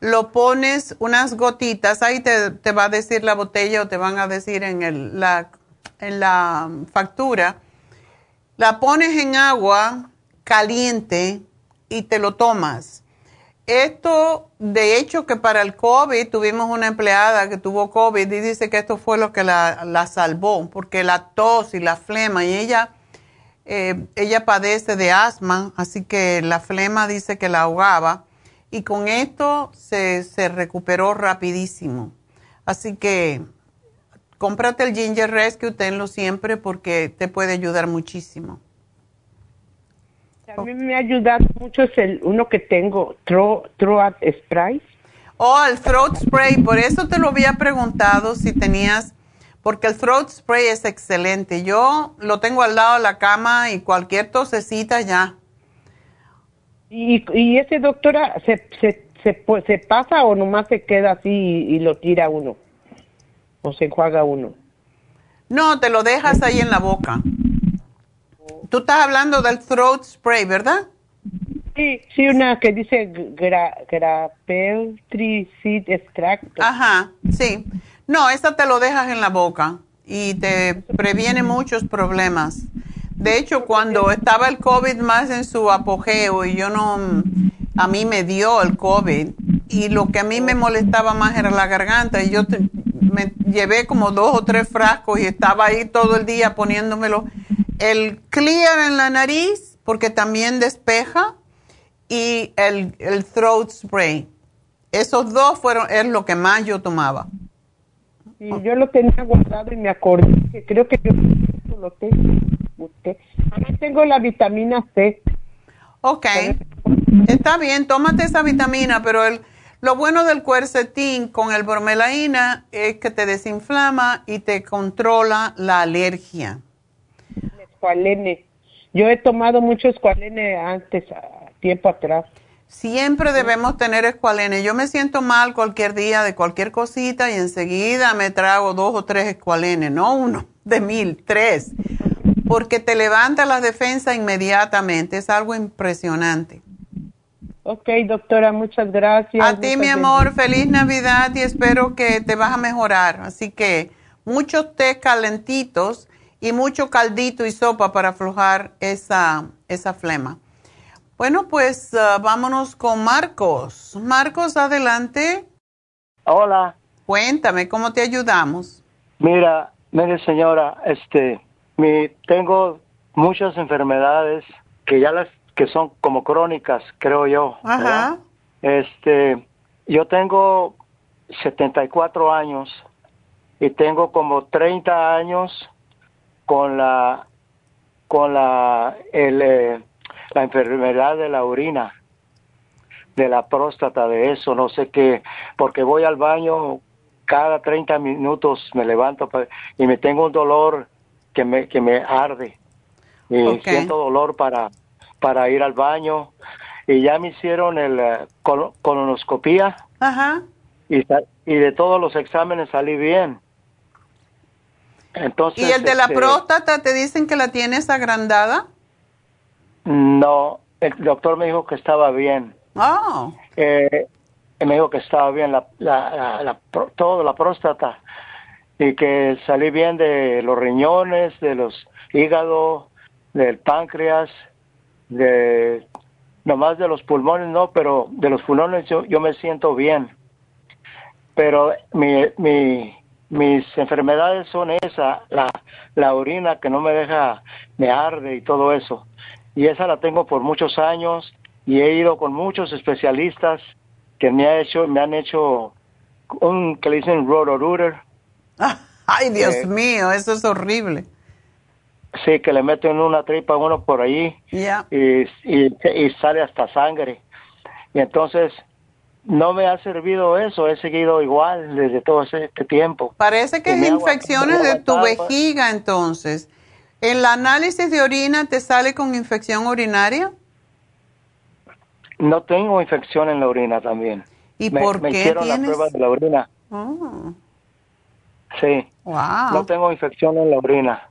lo pones unas gotitas, ahí te, te va a decir la botella o te van a decir en, el, la, en la factura. La pones en agua caliente y te lo tomas. Esto, de hecho, que para el COVID tuvimos una empleada que tuvo COVID y dice que esto fue lo que la, la salvó, porque la tos y la flema, y ella, eh, ella padece de asma, así que la flema dice que la ahogaba, y con esto se, se recuperó rapidísimo. Así que cómprate el Ginger Rescue, tenlo siempre porque te puede ayudar muchísimo. A mí me ha ayudado mucho es el uno que tengo, Tro, Troat Spray. Oh, el throat spray, por eso te lo había preguntado si tenías, porque el throat spray es excelente. Yo lo tengo al lado de la cama y cualquier tosecita ya. Y, y ese doctora, ¿se, se, se, pu- se pasa o nomás se queda así y, y lo tira uno? ¿O se enjuaga uno? No, te lo dejas ahí en la boca. Tú estás hablando del throat spray, ¿verdad? Sí, sí, una que dice gra, Grapeltricid extracto. Ajá, sí. No, esta te lo dejas en la boca y te previene muchos problemas. De hecho, cuando estaba el COVID más en su apogeo y yo no, a mí me dio el COVID y lo que a mí me molestaba más era la garganta y yo me llevé como dos o tres frascos y estaba ahí todo el día poniéndomelo. El clear en la nariz, porque también despeja, y el, el throat spray. Esos dos fueron, es lo que más yo tomaba. Y yo lo tenía guardado y me acordé que creo que yo lo tengo. Usted. Ahora tengo la vitamina C. Ok, está bien, tómate esa vitamina, pero el, lo bueno del cuercetín con el bromelaína es que te desinflama y te controla la alergia. Escualene. Yo he tomado mucho escualene antes, tiempo atrás. Siempre debemos tener escualene. Yo me siento mal cualquier día de cualquier cosita y enseguida me trago dos o tres escualenes, no uno de mil, tres, porque te levanta la defensa inmediatamente. Es algo impresionante. Ok, doctora, muchas gracias. A ti, mi amor, feliz Navidad y espero que te vas a mejorar. Así que muchos té calentitos y mucho caldito y sopa para aflojar esa, esa flema. Bueno, pues uh, vámonos con Marcos. Marcos, adelante. Hola. Cuéntame, ¿cómo te ayudamos? Mira, mire señora, este, mi, tengo muchas enfermedades que ya las que son como crónicas, creo yo. Ajá. Este, yo tengo 74 años y tengo como 30 años con la con la el eh, la enfermedad de la orina, de la próstata, de eso, no sé qué, porque voy al baño cada 30 minutos, me levanto y me tengo un dolor que me, que me arde. Y siento dolor para, para ir al baño. Y ya me hicieron el eh, colonoscopía. Ajá. Y, y de todos los exámenes salí bien. Entonces, ¿Y el de la este, próstata te dicen que la tienes agrandada? No, el doctor me dijo que estaba bien. Oh. Eh, me dijo que estaba bien la, la, la, todo, la próstata, y que salí bien de los riñones, de los hígados, del páncreas, de nomás de los pulmones no, pero de los pulmones yo, yo me siento bien. Pero mi, mi, mis enfermedades son esa, la, la orina que no me deja, me arde y todo eso y esa la tengo por muchos años y he ido con muchos especialistas que me ha hecho me han hecho un que le dicen rotor Ay, Dios Eh, mío, eso es horrible. sí que le meten una tripa a uno por ahí y, y, y sale hasta sangre y entonces no me ha servido eso he seguido igual desde todo ese este tiempo Parece que Y es infecciones de tu aguantado. vejiga entonces. ¿El análisis de orina te sale con infección urinaria? no tengo infección en la orina también ¿Y me, por me qué hicieron tienes? la prueba de la orina Oh, sí wow, no tengo infección en la orina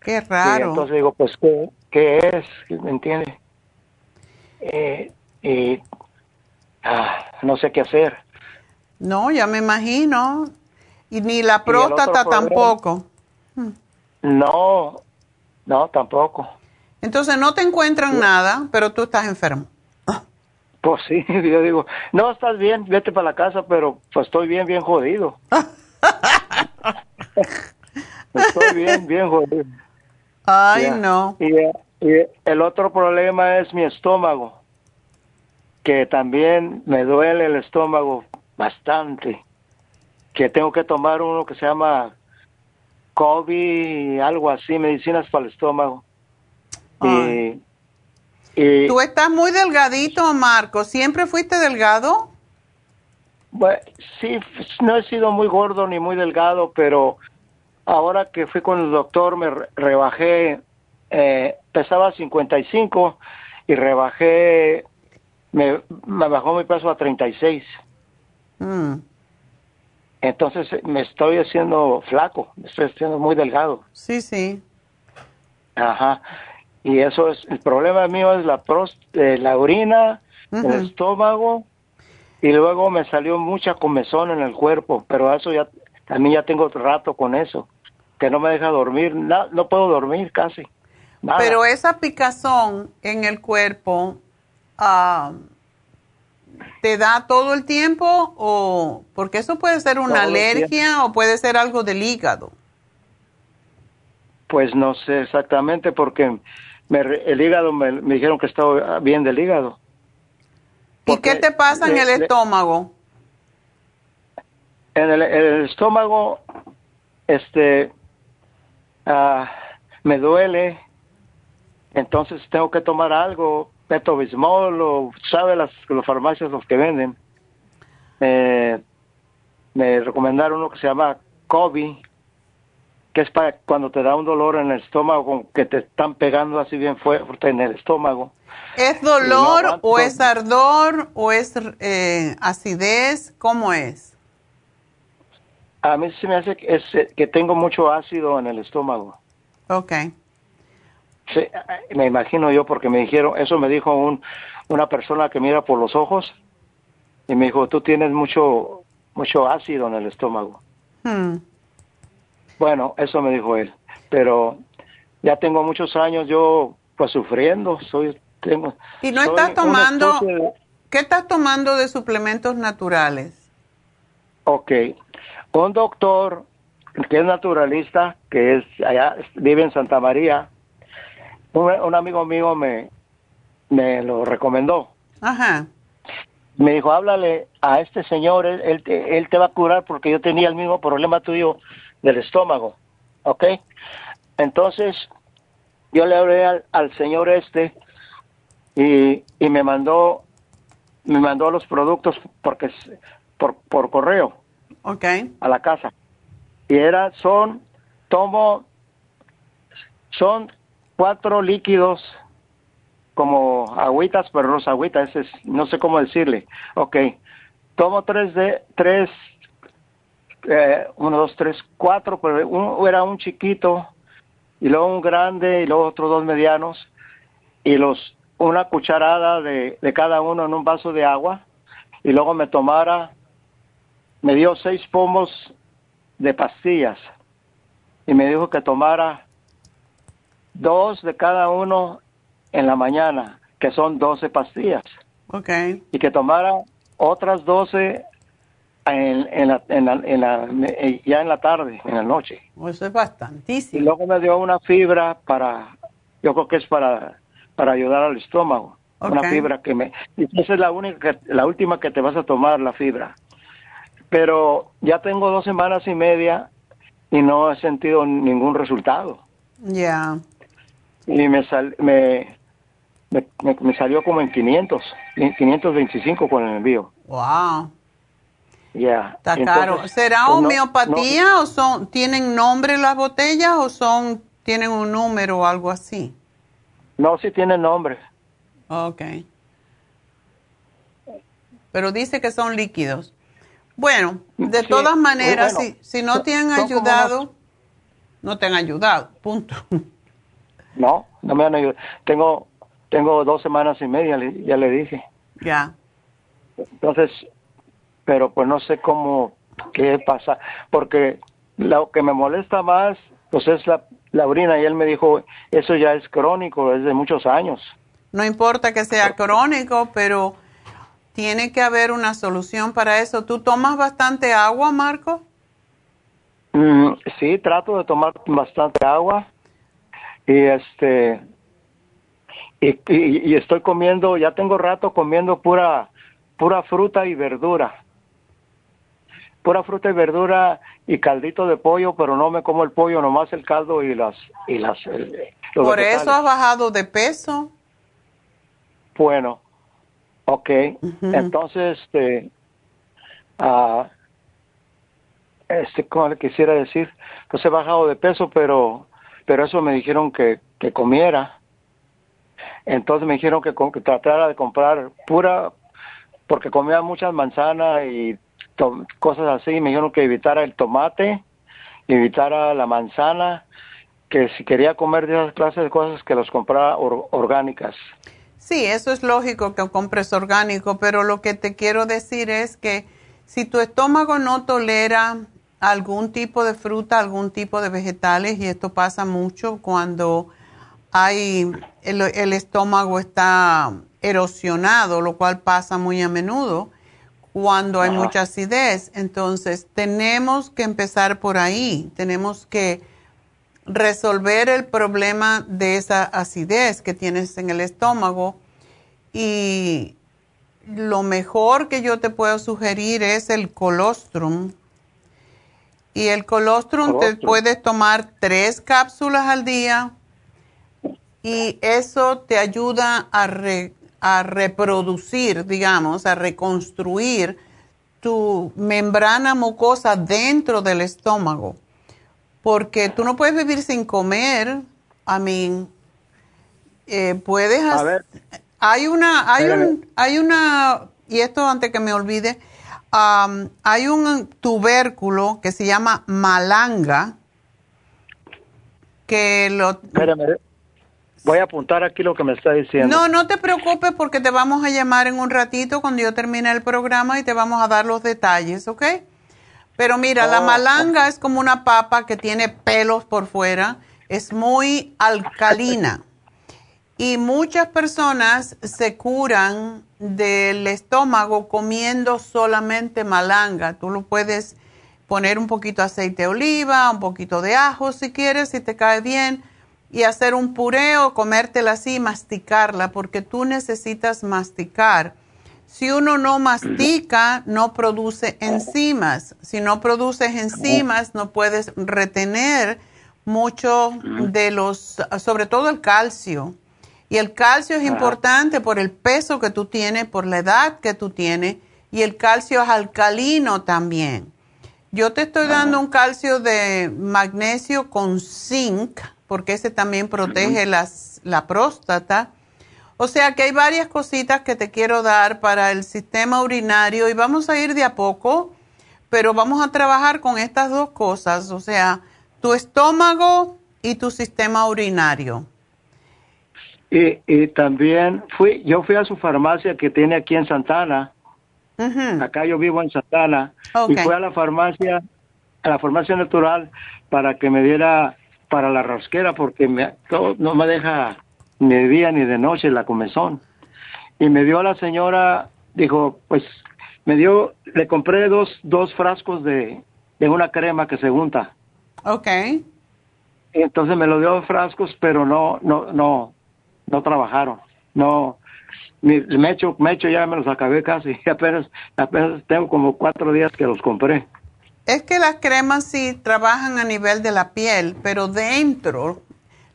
qué Y raro. entonces digo, pues, ¿qué, qué es? ¿Me entiende? Eh, y ah, no sé qué hacer. No, ya me imagino. Y ni la próstata problema- tampoco. No, no, tampoco. Entonces no te encuentran nada, pero tú estás enfermo. Pues sí, yo digo, no, estás bien, vete para la casa, pero pues estoy bien, bien jodido. estoy bien, bien jodido. Ay, no. Y, y el otro problema es mi estómago, que también me duele el estómago bastante, que tengo que tomar uno que se llama COVID, algo así, medicinas para el estómago. Tú estás muy delgadito, Marco. ¿Siempre fuiste delgado? bueno, sí, no he sido muy gordo ni muy delgado, pero ahora que fui con el doctor me re- rebajé, eh, pesaba 55 y rebajé, me, me bajó mi peso a 36. Mm, Entonces me estoy haciendo flaco, me estoy haciendo muy delgado. sí, sí. Ajá. Y eso es, el problema mío es la, pros- eh, la orina, el estómago, y luego me salió mucha comezón en el cuerpo, pero eso ya También ya tengo rato con eso, que no me deja dormir, no, no puedo dormir casi. Nada. Pero esa picazón en el cuerpo, ah, ¿te da todo el tiempo o porque eso puede ser una alergia o puede ser algo del hígado? Pues no sé exactamente porque me el hígado me, me dijeron que estaba bien del hígado. ¿Y qué te pasa en el le- estómago? En el, en el estómago, este, ah, me duele, entonces tengo que tomar algo, Petobismol o, ¿sabe? Las, las farmacias los que venden. Eh, me recomendaron uno que se llama Kobe, que es para cuando te da un dolor en el estómago, que te están pegando así bien fuerte en el estómago. ¿Es dolor no o es ardor o es eh, acidez? ¿Cómo es? A mí se me hace que, es, que tengo mucho ácido en el estómago. Ok. Sí, me imagino yo porque me dijeron, eso me dijo un, una persona que mira por los ojos y me dijo, tú tienes mucho, mucho ácido en el estómago. Hmm. Bueno, eso me dijo él, pero ya tengo muchos años yo pues sufriendo, soy, tengo. ¿Y no estás tomando, de- qué estás tomando de suplementos naturales? Ok, un doctor que es naturalista, que es allá, vive en Santa María, un, un amigo mío me, me lo recomendó. Ajá. Me dijo, háblale a este señor, él, él, te- él te va a curar porque yo tenía el mismo problema tuyo del estómago, ¿ok? Entonces, yo le hablé al, al señor este y, y me mandó me mandó los productos porque por, por correo Ok. a la casa. Y era, son, tomo, son cuatro líquidos como agüitas, pero no es agüita, ese es, no sé cómo decirle. Ok, tomo tres de, tres, eh, uno, dos, tres, cuatro, pero uno era un chiquito, y luego un grande, y luego otros dos medianos, y los, una cucharada de, de cada uno en un vaso de agua, y luego me tomara me dio seis pomos de pastillas y me dijo que tomara dos de cada uno en la mañana, que son 12 pastillas, Ok. y que tomara otras 12 en, en la, en la- en la- eh, ya en la tarde, en la noche. Eso es Y bastantísimo. luego me dio una fibra para, yo creo que es para, para ayudar al estómago. Una Ok. fibra que me... y Esa es la única, que- la última que te vas a tomar, la fibra. Pero ya tengo dos semanas y media y no he sentido ningún resultado. Ya. Y me, sal, me, me, me- me salió como en 500, en 525 con el envío. Wow. Ya. Está Entonces, caro. ¿Será pues, no- homeopatía o son tienen nombre las botellas o son tienen un número o algo así? No, sí tiene nombre. Ok. Pero dice que son líquidos. Bueno, de Sí, todas maneras, bueno, si, si no te han ayudado, no te han ayudado, punto. No, no me han ayudado. Tengo, tengo dos semanas y media, ya le dije. Ya. Entonces, pero pues no sé cómo, qué pasa, porque lo que me molesta más, pues es la, la orina, y él me dijo, eso ya es crónico, es de muchos años. No importa que sea crónico, pero tiene que haber una solución para eso. ¿Tú tomas bastante agua, Marco? Mm, sí, trato de tomar bastante agua, y este, y, y- y estoy comiendo, ya tengo rato comiendo pura, pura fruta y verdura. Pura fruta y verdura y caldito de pollo, pero no me como el pollo, nomás el caldo y las, y las, los Por vegetales. eso has bajado de peso. Bueno, ok. Entonces, este, ah, este, ¿cómo le quisiera decir? Pues he bajado de peso, pero, pero eso me dijeron que, que comiera. Entonces me dijeron que, tratara de comprar pura, porque comía muchas manzanas y cosas así. Me dijeron que evitara el tomate, evitara la manzana, que si quería comer de esas clases de cosas que los comprara or- orgánicas. Sí, eso es lógico que compres orgánico, pero lo que te quiero decir es que si tu estómago no tolera algún tipo de fruta, algún tipo de vegetales y esto pasa mucho cuando hay el, estómago está erosionado, lo cual pasa muy a menudo cuando hay mucha acidez. Entonces, tenemos que empezar por ahí, tenemos que resolver el problema de esa acidez que tienes en el estómago y lo mejor que yo te puedo sugerir es el colostrum. Y el colostrum, te puedes tomar tres cápsulas al día y eso te ayuda a, a reproducir, digamos, a reconstruir tu membrana mucosa dentro del estómago. Porque tú no puedes vivir sin comer. A mí, eh, puedes... hacer hay una, hay un, hay una, y esto antes que me olvide, hay un tubérculo que se llama malanga, que lo... Espérame, voy a apuntar aquí lo que me está diciendo. No, no te preocupes porque te vamos a llamar en un ratito cuando yo termine el programa y te vamos a dar los detalles, ¿ok? Pero mira, la oh, malanga es como una papa que tiene pelos por fuera, es muy alcalina. Y muchas personas se curan del estómago comiendo solamente malanga. Tú lo puedes poner un poquito de aceite de oliva, un poquito de ajo si quieres, si te cae bien, y hacer un pureo, comértela así, masticarla, porque tú necesitas masticar. Si uno no mastica, no produce enzimas. Si no produces enzimas, no puedes retener mucho de los, sobre todo el calcio y el calcio es importante por el peso que tú tienes, por la edad que tú tienes, y el calcio es alcalino también. Yo te estoy dando un calcio de magnesio con zinc, porque ese también protege las, la próstata. O sea que hay varias cositas que te quiero dar para el sistema urinario y vamos a ir de a poco, pero vamos a trabajar con estas dos cosas, o sea, tu estómago y tu sistema urinario. Y, también fui, yo fui a su farmacia que tiene aquí en Santana. Acá yo vivo en Santana. Y fui a la farmacia, a la farmacia natural para que me diera para la rosquera porque me, no me deja ni de día ni de noche la comezón. Y me dio a la señora, dijo, pues me dio, le compré dos, dos frascos de, de una crema que se unta. Ok. entonces me lo dio frascos, pero no, no, no, no trabajaron. No, me echo, me echo ya me los acabé casi. Apenas, apenas tengo como cuatro días que los compré. Es que las cremas sí trabajan a nivel de la piel, pero dentro,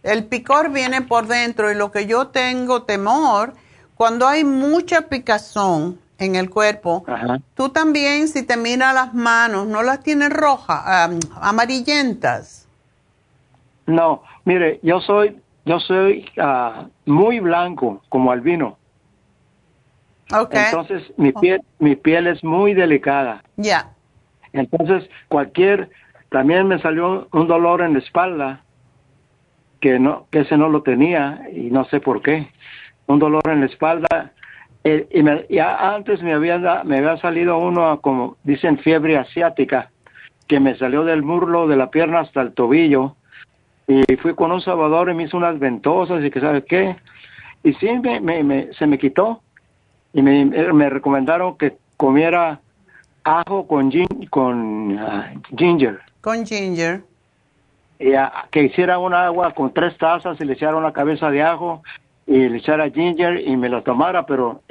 el picor viene por dentro y lo que yo tengo temor, cuando hay mucha picazón en el cuerpo, tú también si te miras las manos, ¿no las tienes rojas, amarillentas? No, mire, yo soy yo soy uh, muy blanco como albino. Okay. Entonces mi piel, mi piel es muy delicada. Ya. Entonces cualquier, también me salió un dolor en la espalda que no, que ese no lo tenía y no sé por qué. Un dolor en la espalda eh, y, me, antes me había me había salido uno como dicen fiebre asiática que me salió del muslo de la pierna hasta el tobillo y fui con un salvador y me hizo unas ventosas y que sabe qué. Y sí, me, me, se me quitó. Y me, me recomendaron que comiera ajo con, con ah, ginger. Con ginger. Y que hiciera un agua con tres tazas y le echara una cabeza de ajo y le echara ginger y me lo tomara, pero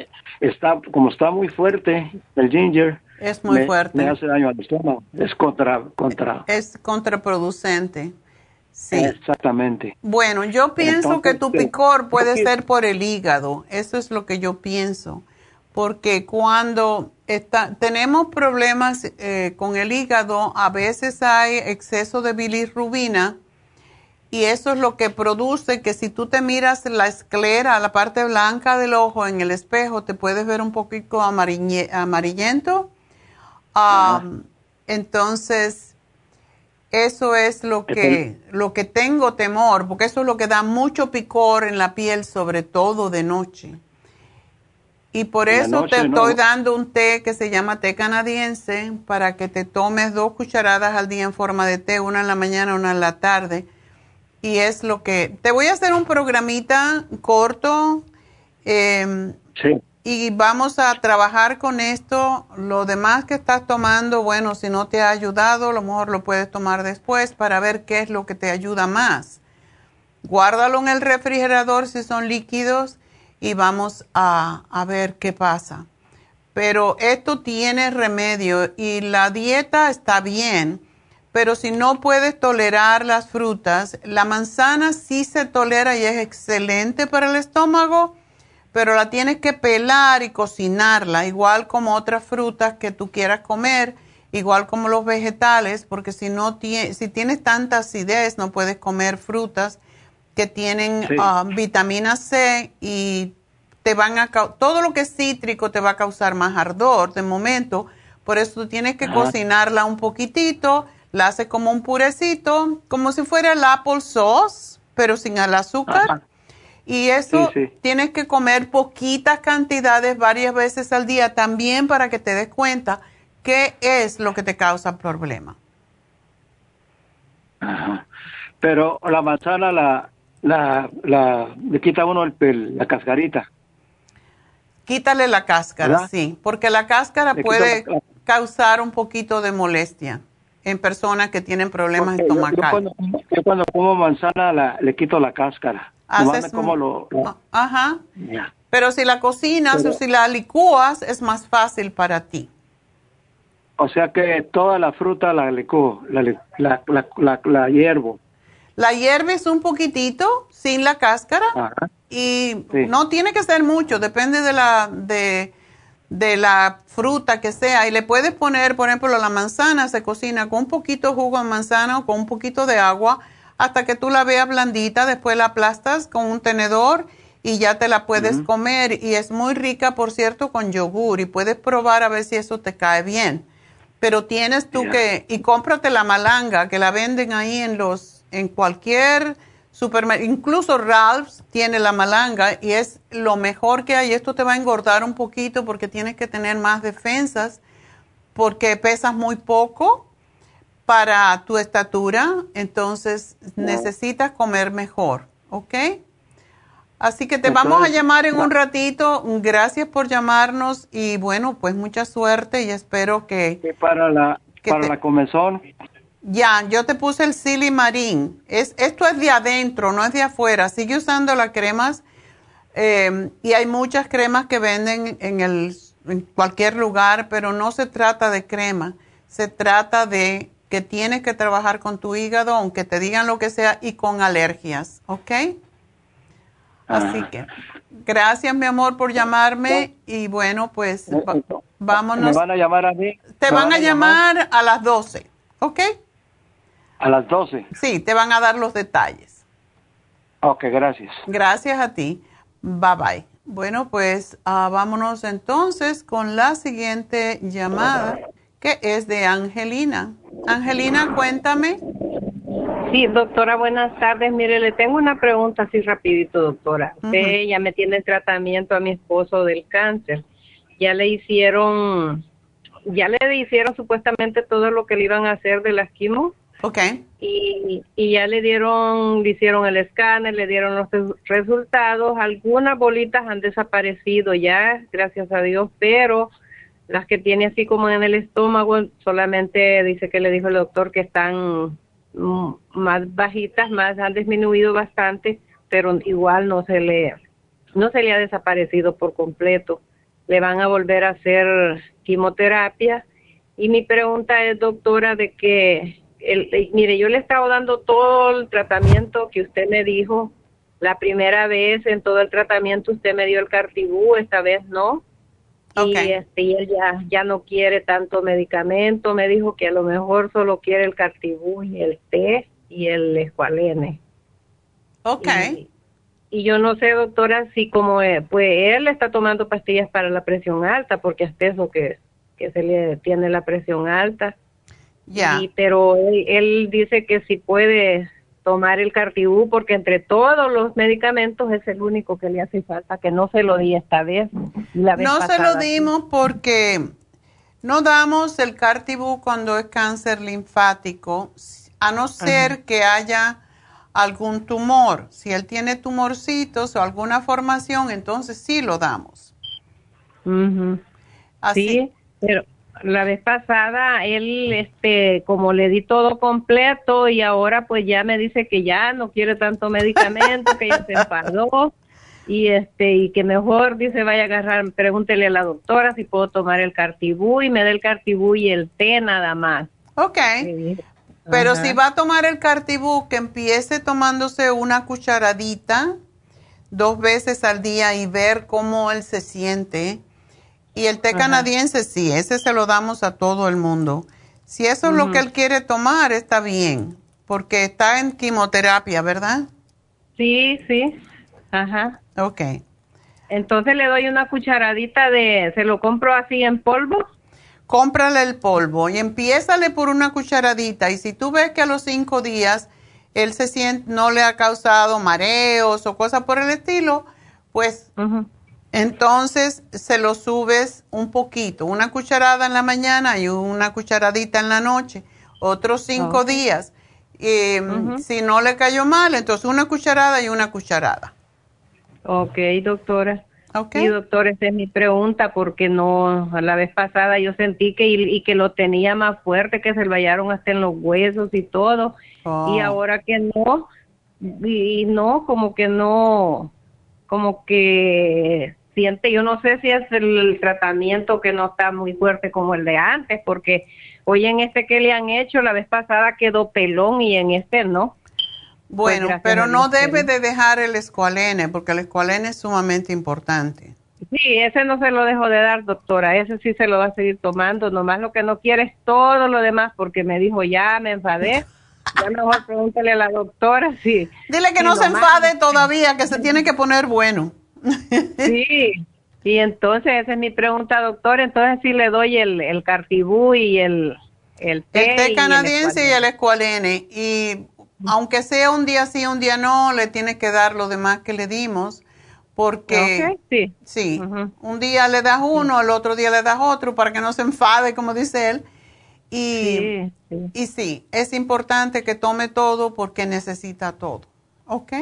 está como está muy fuerte el ginger. Es muy fuerte. Me hace daño al estómago. Es contra, contra. Es contraproducente. Sí. Exactamente. Bueno, yo pienso que tu picor puede ser por el hígado. Eso es lo que yo pienso. Porque cuando está, tenemos problemas eh, con el hígado, a veces hay exceso de bilirrubina y eso es lo que produce que si tú te miras la esclera, la parte blanca del ojo en el espejo, te puedes ver un poquito amarillento. entonces, eso es lo que, lo que tengo temor, porque eso es lo que da mucho picor en la piel, sobre todo de noche. Y por eso te estoy dando un té que se llama té canadiense para que te tomes dos cucharadas al día en forma de té, una en la mañana, una en la tarde. Y es lo que... Te voy a hacer un programita corto. Em, sí. Y vamos a trabajar con esto. Lo demás que estás tomando, bueno, si no te ha ayudado, a lo mejor lo puedes tomar después para ver qué es lo que te ayuda más. Guárdalo en el refrigerador si son líquidos y vamos a, ver qué pasa. Pero esto tiene remedio y la dieta está bien, pero si no puedes tolerar las frutas, la manzana sí se tolera y es excelente para el estómago, pero la tienes que pelar y cocinarla, igual como otras frutas que tú quieras comer, igual como los vegetales, porque si no si tienes tanta acidez no puedes comer frutas que tienen ah, vitamina C y te van a todo lo que es cítrico te va a causar más ardor de momento, por eso tú tienes que cocinarla un poquitito, la haces como un purecito, como si fuera el apple sauce, pero sin el azúcar. Y eso tienes que comer poquitas cantidades varias veces al día también para que te des cuenta qué es lo que te causa el problema. Pero la manzana la, la, la, le quita uno el, la cascarita. Quítale la cáscara, sí, porque la cáscara puede causar un poquito de molestia en personas que tienen problemas estomacales. Yo, cuando, como manzana la, le quito la cáscara. Haces como lo, ah, Ajá. Pero si la cocinas o si la licúas es más fácil para ti. O sea que toda la fruta la licúo, la, la, la, la hiervo. La hierves un poquitito sin la cáscara y no tiene que ser mucho, depende de la, de, de, la fruta que sea. Y le puedes poner, por ejemplo, la manzana se cocina con un poquito de jugo de manzana o con un poquito de agua hasta que tú la veas blandita, después la aplastas con un tenedor y ya te la puedes comer. Y es muy rica, por cierto, con yogur y puedes probar a ver si eso te cae bien. Pero tienes tú que, y cómprate la malanga, que la venden ahí en los en cualquier incluso Ralph's tiene la malanga y es lo mejor que hay. Esto te va a engordar un poquito porque tienes que tener más defensas porque pesas muy poco para tu estatura, entonces necesitas comer mejor, ¿ok? Así que te vamos a llamar en un ratito. Gracias por llamarnos y bueno, pues mucha suerte y espero que... para la, para la comezón, ya, yo te puse el silimarín. Es, esto es de adentro, no es de afuera. Sigue usando las cremas em, y hay muchas cremas que venden en, el, en cualquier lugar, pero no se trata de crema. Se trata de que tienes que trabajar con tu hígado, aunque te digan lo que sea, y con alergias, ¿ok? Así ah. que, gracias mi amor por llamarme y bueno, pues vámonos. ¿Me van a llamar a mí? Te van, a, llamar? llamar a las 12, ¿ok? A las 12. Sí, te van a dar los detalles. Ok, gracias. Gracias a ti. Bye bye. Bueno, pues ah, vámonos entonces con la siguiente llamada, que es de Angelina. Angelina, cuéntame. Sí, doctora, buenas tardes. Mire, le tengo una pregunta así rapidito, doctora. ya me tiene tratamiento a mi esposo del cáncer. Ya le hicieron, ya le hicieron supuestamente todo lo que le iban a hacer de las quimos Ok. Y, ya le dieron, le hicieron el escáner, le dieron los resultados. Algunas bolitas han desaparecido ya, gracias a Dios, pero las que tiene así como en el estómago, solamente dice que le dijo el doctor que están mm, más bajitas, más han disminuido bastante, pero igual no se le no se le ha desaparecido por completo. Le van a volver a hacer quimioterapia y mi pregunta es, doctora, de que el, mire, yo le he estado dando todo el tratamiento que usted me dijo. La primera vez en todo el tratamiento usted me dio el cartibú, esta vez no. Y, este, y él ya, ya no quiere tanto medicamento. Me dijo que a lo mejor solo quiere el cartibú y el té y el escualene. Ok. Y, yo no sé, doctora, si como eh, pues él está tomando pastillas para la presión alta, porque hasta eso que, que se le tiene la presión alta ya. pero él, dice que si puede tomar el cartibú porque entre todos los medicamentos es el único que le hace falta, que no se lo di esta vez. La vez no se lo dimos porque no damos el cartibú cuando es cáncer linfático, a no ser que haya algún tumor. Si él tiene tumorcitos o alguna formación, entonces sí lo damos. Así. Sí, pero la vez pasada él, este, como le di todo completo y ahora pues ya me dice que ya no quiere tanto medicamento, que ya se enfadó y este y que mejor dice vaya a agarrar, pregúntele a la doctora si puedo tomar el cartibú y me dé el cartibú y el té nada más. Ok. Pero Ajá. si va a tomar el cartibú, que empiece tomándose una cucharadita dos veces al día y ver cómo él se siente. Y el té Ajá. canadiense, sí, ese se lo damos a todo el mundo. Si eso es lo que él quiere tomar, está bien, porque está en quimioterapia, ¿verdad? Sí, sí. Ajá. Ok. Entonces le doy una cucharadita de, se lo compro así en polvo. Cómprale el polvo y empiézale por una cucharadita. Y si tú ves que a los cinco días él se siente, no le ha causado mareos o cosas por el estilo, pues entonces se lo subes un poquito, una cucharada en la mañana y una cucharadita en la noche, otros cinco días. Y, Si no le cayó mal, entonces una cucharada y una cucharada. Ok, doctora. Sí, doctor, esa es mi pregunta porque no, a la vez pasada yo sentí que y, y que lo tenía más fuerte, que se lo hallaron hasta en los huesos y todo, Oh. y ahora que no, y, y no, como que no, como que siente, yo no sé si es el, tratamiento que no está muy fuerte como el de antes, porque hoy en este que le han hecho, la vez pasada quedó pelón y en este no. Pues Bueno, gracias pero no debe de dejar el escualene, porque el escualene es sumamente importante. Sí, ese no se lo dejo de dar, doctora. Ese sí se lo va a seguir tomando. Nomás lo que no quiere es todo lo demás, porque me dijo, ya me enfadé. Ya mejor pregúntale a la doctora si. Dile que si no se enfade todavía, que se tiene que poner bueno. Sí. Y entonces, esa es mi pregunta, doctora. Entonces, sí le doy el, el cartibú y el, el té. El té canadiense y el escualene. Y aunque sea un día sí, un día no, le tiene que dar lo demás que le dimos. Porque Ok, sí, un día le das uno, el otro día le das otro para que no se enfade, como dice él. Y Sí, y sí, es importante que tome todo porque necesita todo. ¿Ok?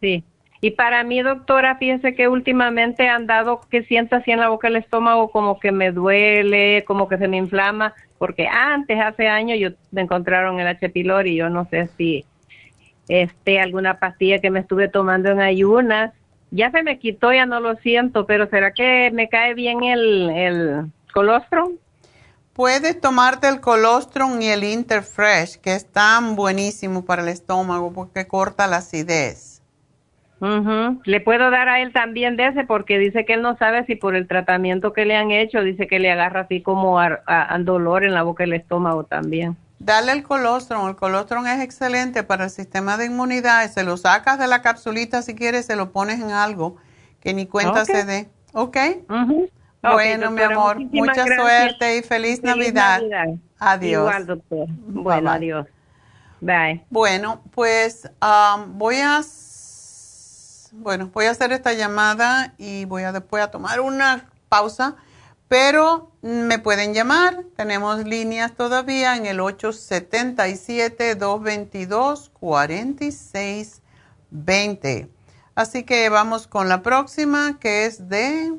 Sí. Y para mí, doctora, fíjese que últimamente he andado que siento así en la boca el estómago como que me duele, como que se me inflama, porque antes, hace años, yo me encontraron el H. pylori y yo no sé si este alguna pastilla que me estuve tomando en ayunas, ya se me quitó, ya no lo siento, pero ¿será que me cae bien el, el colostrum? Puedes tomarte el colostrum y el Interfresh, que es tan buenísimo para el estómago porque corta la acidez. Ujú. Le puedo dar a él también de ese porque dice que él no sabe si por el tratamiento que le han hecho, dice que le agarra así como a, a- a dolor en la boca y el estómago también. Dale el colostrum. El colostrum es excelente para el sistema de inmunidad. Se lo sacas de la capsulita si quieres, se lo pones en algo que ni cuenta se dé. ¿Ok? Ok, Bueno, mi amor, mucha gracias. suerte y feliz, Navidad. Adiós. Igual, doctor. Bueno, bye. adiós. Bye. Bueno, pues am, voy a bueno, voy a hacer esta llamada y voy a después a tomar una pausa, pero me pueden llamar, tenemos líneas todavía en el 877-222-4620. Así que vamos con la próxima que es de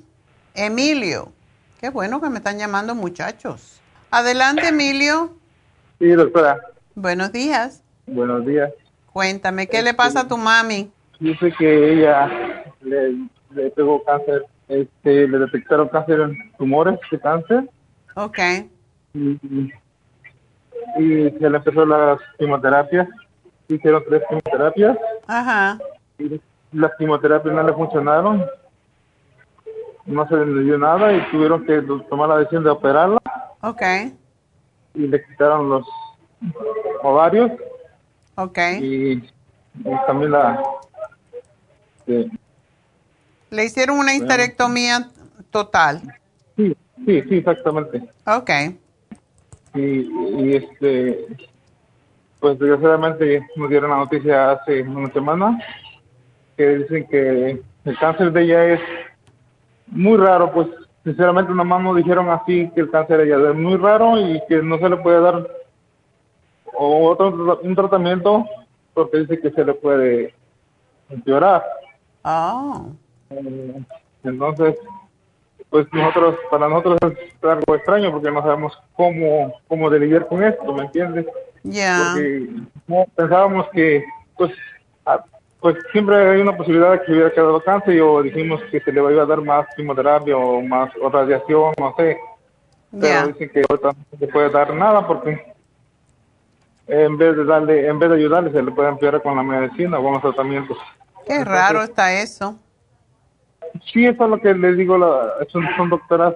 Emilio. Qué bueno que me están llamando muchachos. Adelante, Emilio. Sí, doctora. Buenos días. Buenos días. Cuéntame, ¿qué le pasa a tu mami? Dice que ella le, le pegó cáncer, este, le detectaron cáncer en tumores de cáncer Ok. y, y se le empezó las quimioterapias. Hicieron tres quimioterapias Ajá. y las quimioterapias no le funcionaron. No se le dio nada y tuvieron que tomar la decisión de operarla Ok. y le quitaron los ovarios Ok. y, y también la... sí, Le hicieron una histerectomía total. Sí, sí, sí, exactamente. Ok. Y, y este pues desgraciadamente nos dieron la noticia hace una semana que dicen que el cáncer de ella es muy raro, pues sinceramente nomás nos dijeron así que el cáncer de ella es muy raro y que no se le puede dar otro un tratamiento porque dice que se le puede empeorar. Ah. Eh, entonces, pues nosotros, para nosotros es algo extraño porque no sabemos cómo, cómo de lidiar con esto, ¿me entiendes? Ya. Porque no, pensábamos que, pues, ah, pues siempre hay una posibilidad de que hubiera quedado cáncer o dijimos que se le iba a dar más quimioterapia o más o radiación, no sé. Pero dicen que ahorita no se puede dar nada porque en vez de darle, en vez de ayudarle, se le puede empeorar con la medicina o con los tratamientos. Qué raro está eso. Sí, eso es lo que les digo, la, son, son doctoras,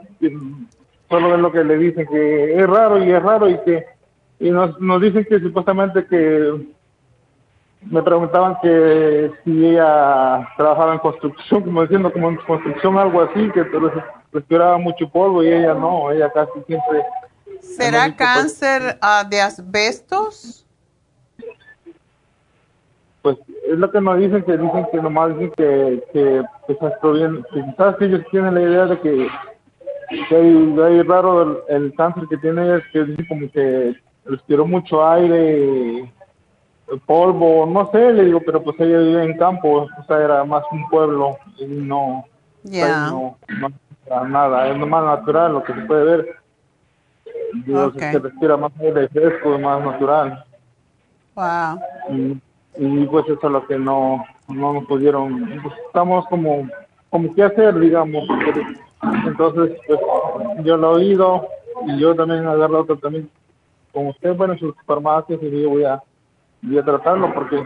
solo es lo que le dicen, que es raro y es raro y que y nos, nos dicen que supuestamente que me preguntaban que si ella trabajaba en construcción, como diciendo como en construcción algo así, que respiraba mucho polvo y ella no, ella casi siempre... ¿Será pues, cáncer ah, de asbestos? Pues es lo que nos dicen, que dicen que nomás dicen que, que, que se proviene, que quizás ellos tienen la idea de que, que hay, hay raro el, el cáncer que tiene ella, es que dice como que respiró mucho aire, polvo, no sé, le digo, pero pues ella vive en campo, o sea, era más un pueblo y no, Ya. no, no era nada, es lo más natural lo que se puede ver. Digo, se respira más aire fresco, más natural. Wow. Y, y, pues eso es lo que no, no nos pudieron, pues, estamos como, como qué hacer, digamos. Entonces, pues yo lo he oído y yo también agarro otro también con usted, bueno, en sus farmacias y yo voy a, voy a tratarlo porque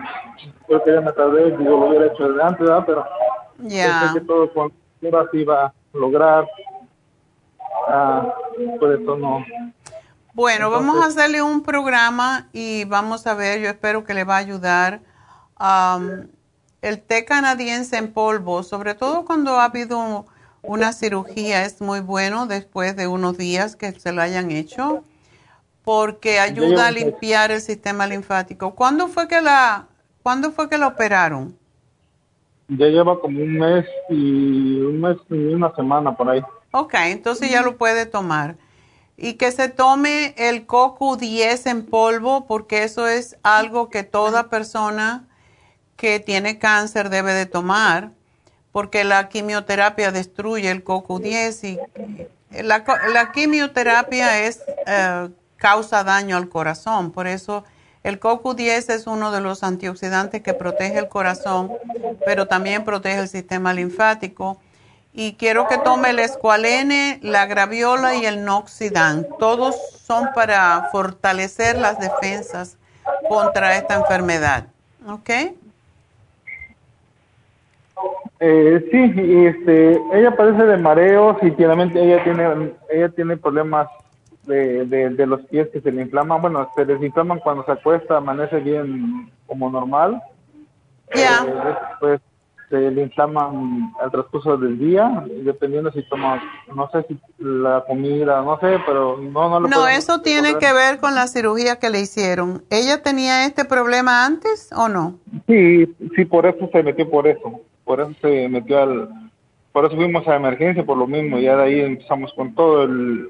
creo que ya me tardé, digo, lo hubiera hecho desde antes, ¿verdad? Pero Ya. pensé que todo con ahora sí iba a lograr. Ah, por eso no. Bueno, vamos a hacerle un programa y vamos a ver, yo espero que le va a ayudar. El té canadiense en polvo, sobre todo cuando ha habido una cirugía, es muy bueno después de unos días que se lo hayan hecho, porque ayuda a limpiar el sistema linfático. ¿Cuándo fue que la, ¿cuándo fue que la operaron? Ya lleva como un mes y un mes y una semana por ahí. Ok, entonces ya lo puede tomar. Y que se tome el CoQ10 en polvo, porque eso es algo que toda persona que tiene cáncer debe de tomar, porque la quimioterapia destruye el CoQ10 y la, quimioterapia es, eh, causa daño al corazón. Por eso el CoQ10 es uno de los antioxidantes que protege el corazón, pero también protege el sistema linfático. Y quiero que tome el escualene, la graviola y el noxidan. Todos son para fortalecer las defensas contra esta enfermedad. ¿Ok? Eh, sí, y este, ella padece de mareos y ella tiene, ella tiene problemas de, de, de los pies que se le inflaman. Bueno, se les inflaman cuando se acuesta, amanece bien como normal. Ya. Eh, después se le inflaman al transcurso del día, dependiendo si toma, no sé si la comida, no sé, pero no, no lo No, eso tiene que ver con la cirugía que le hicieron. ¿Ella tenía este problema antes o no? Sí, sí, por eso se metió por eso. Por eso se metió al. Por eso fuimos a emergencia, por lo mismo. Ya de ahí empezamos con todo el,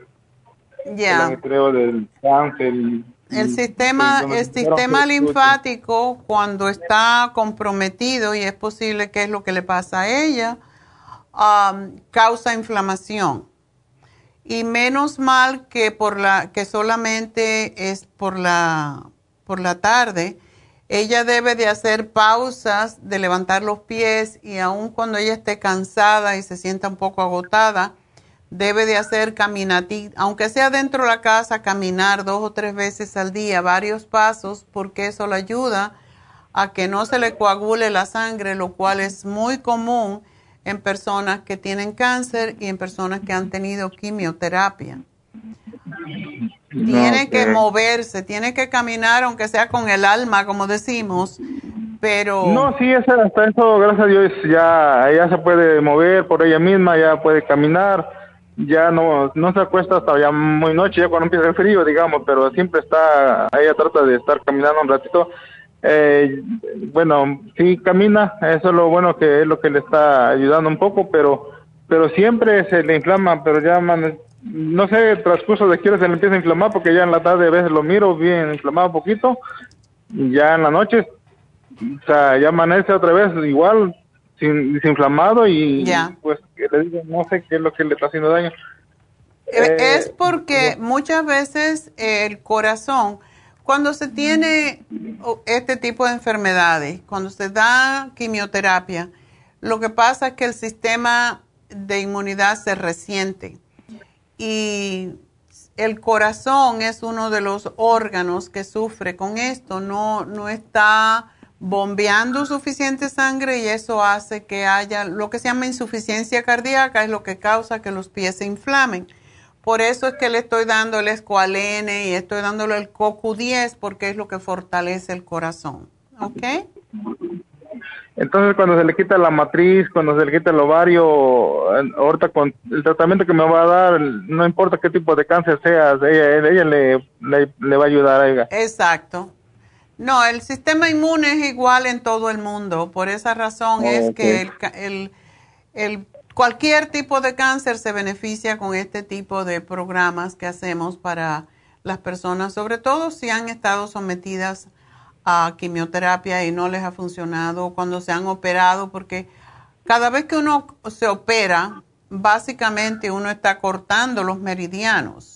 el Ya. ajetreo del cáncer. y- El sistema, el sistema linfático, cuando está comprometido, y es posible que es lo que le pasa a ella, um, causa inflamación. Y menos mal que por la, que solamente es por la, por la tarde, ella debe de hacer pausas, de levantar los pies, y aun cuando ella esté cansada y se sienta un poco agotada, debe de hacer caminati, aunque sea dentro de la casa, caminar dos o tres veces al día, varios pasos, porque eso le ayuda a que no se le coagule la sangre, lo cual es muy común en personas que tienen cáncer y en personas que han tenido quimioterapia. Tiene que moverse, tiene que caminar, aunque sea con el alma, como decimos, pero... No, sí, hasta eso, gracias a Dios, ya ella se puede mover por ella misma, ya puede caminar. Ya no, no se acuesta hasta ya muy noche, ya cuando empieza el frío, digamos, pero siempre está, ella trata de estar caminando un ratito. Eh, bueno, sí camina, eso es lo bueno que es lo que le está ayudando un poco, pero pero siempre se le inflama, pero ya no sé, transcurso de quiero se le empieza a inflamar porque ya en la tarde a veces lo miro bien inflamado un poquito ya en la noche, o sea, ya amanece otra vez igual, sin, desinflamado y pues le digo, no sé qué es lo que le está haciendo daño. Eh, es porque muchas veces el corazón, cuando se tiene este tipo de enfermedades, cuando se da quimioterapia, lo que pasa es que el sistema de inmunidad se resiente. Y el corazón es uno de los órganos que sufre con esto, no, no está bombeando suficiente sangre y eso hace que haya lo que se llama insuficiencia cardíaca, es lo que causa que los pies se inflamen. Por eso es que le estoy dando el escualene y estoy dándole el CoQ10 porque es lo que fortalece el corazón. ¿Ok? Entonces, cuando se le quita la matriz, cuando se le quita el ovario, ahorita con el tratamiento que me va a dar, no importa qué tipo de cáncer sea, ella, ella le, le, va a ayudar a ella. Exacto. No, el sistema inmune es igual en todo el mundo. Por esa razón es que el, el, el, cualquier tipo de cáncer se beneficia con este tipo de programas que hacemos para las personas, sobre todo si han estado sometidas a quimioterapia y no les ha funcionado, cuando se han operado, porque cada vez que uno se opera, básicamente uno está cortando los meridianos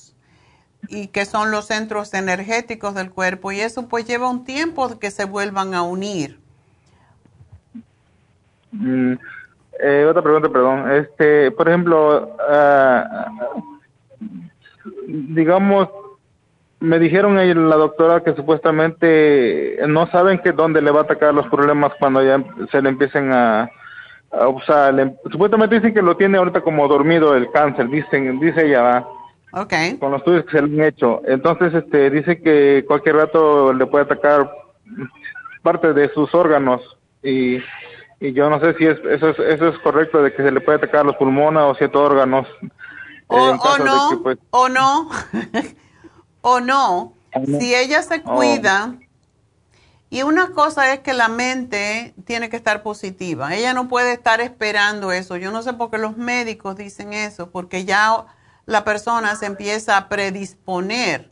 y que son los centros energéticos del cuerpo y eso pues lleva un tiempo que se vuelvan a unir. Mm, eh, otra pregunta, perdón. Este, por ejemplo, ah, digamos, me dijeron la doctora que supuestamente no saben que dónde le va a atacar los problemas cuando ya se le empiecen a, o sea, supuestamente dicen que lo tiene ahorita como dormido el cáncer, dicen, dice ella, okay. con los estudios que se le han hecho. Entonces, este, dice que cualquier rato le puede atacar parte de sus órganos y, y yo no sé si es, eso, es, eso es correcto de que se le puede atacar los pulmones o ciertos órganos. O, no, pues, o no. o no, si ella se oh. cuida, y una cosa es que la mente tiene que estar positiva, ella no puede estar esperando eso, yo no sé por qué los médicos dicen eso, porque ya la persona se empieza a predisponer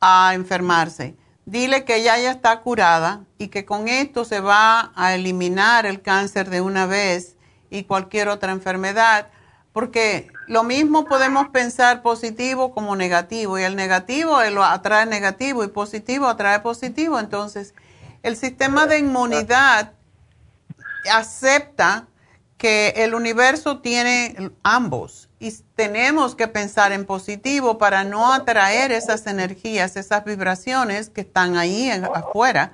a enfermarse. Dile que ella ya está curada y que con esto se va a eliminar el cáncer de una vez y cualquier otra enfermedad porque lo mismo podemos pensar positivo como negativo, y el negativo lo atrae negativo y positivo atrae positivo. Entonces, el sistema de inmunidad acepta que el universo tiene ambos y tenemos que pensar en positivo para no atraer esas energías, esas vibraciones que están ahí afuera.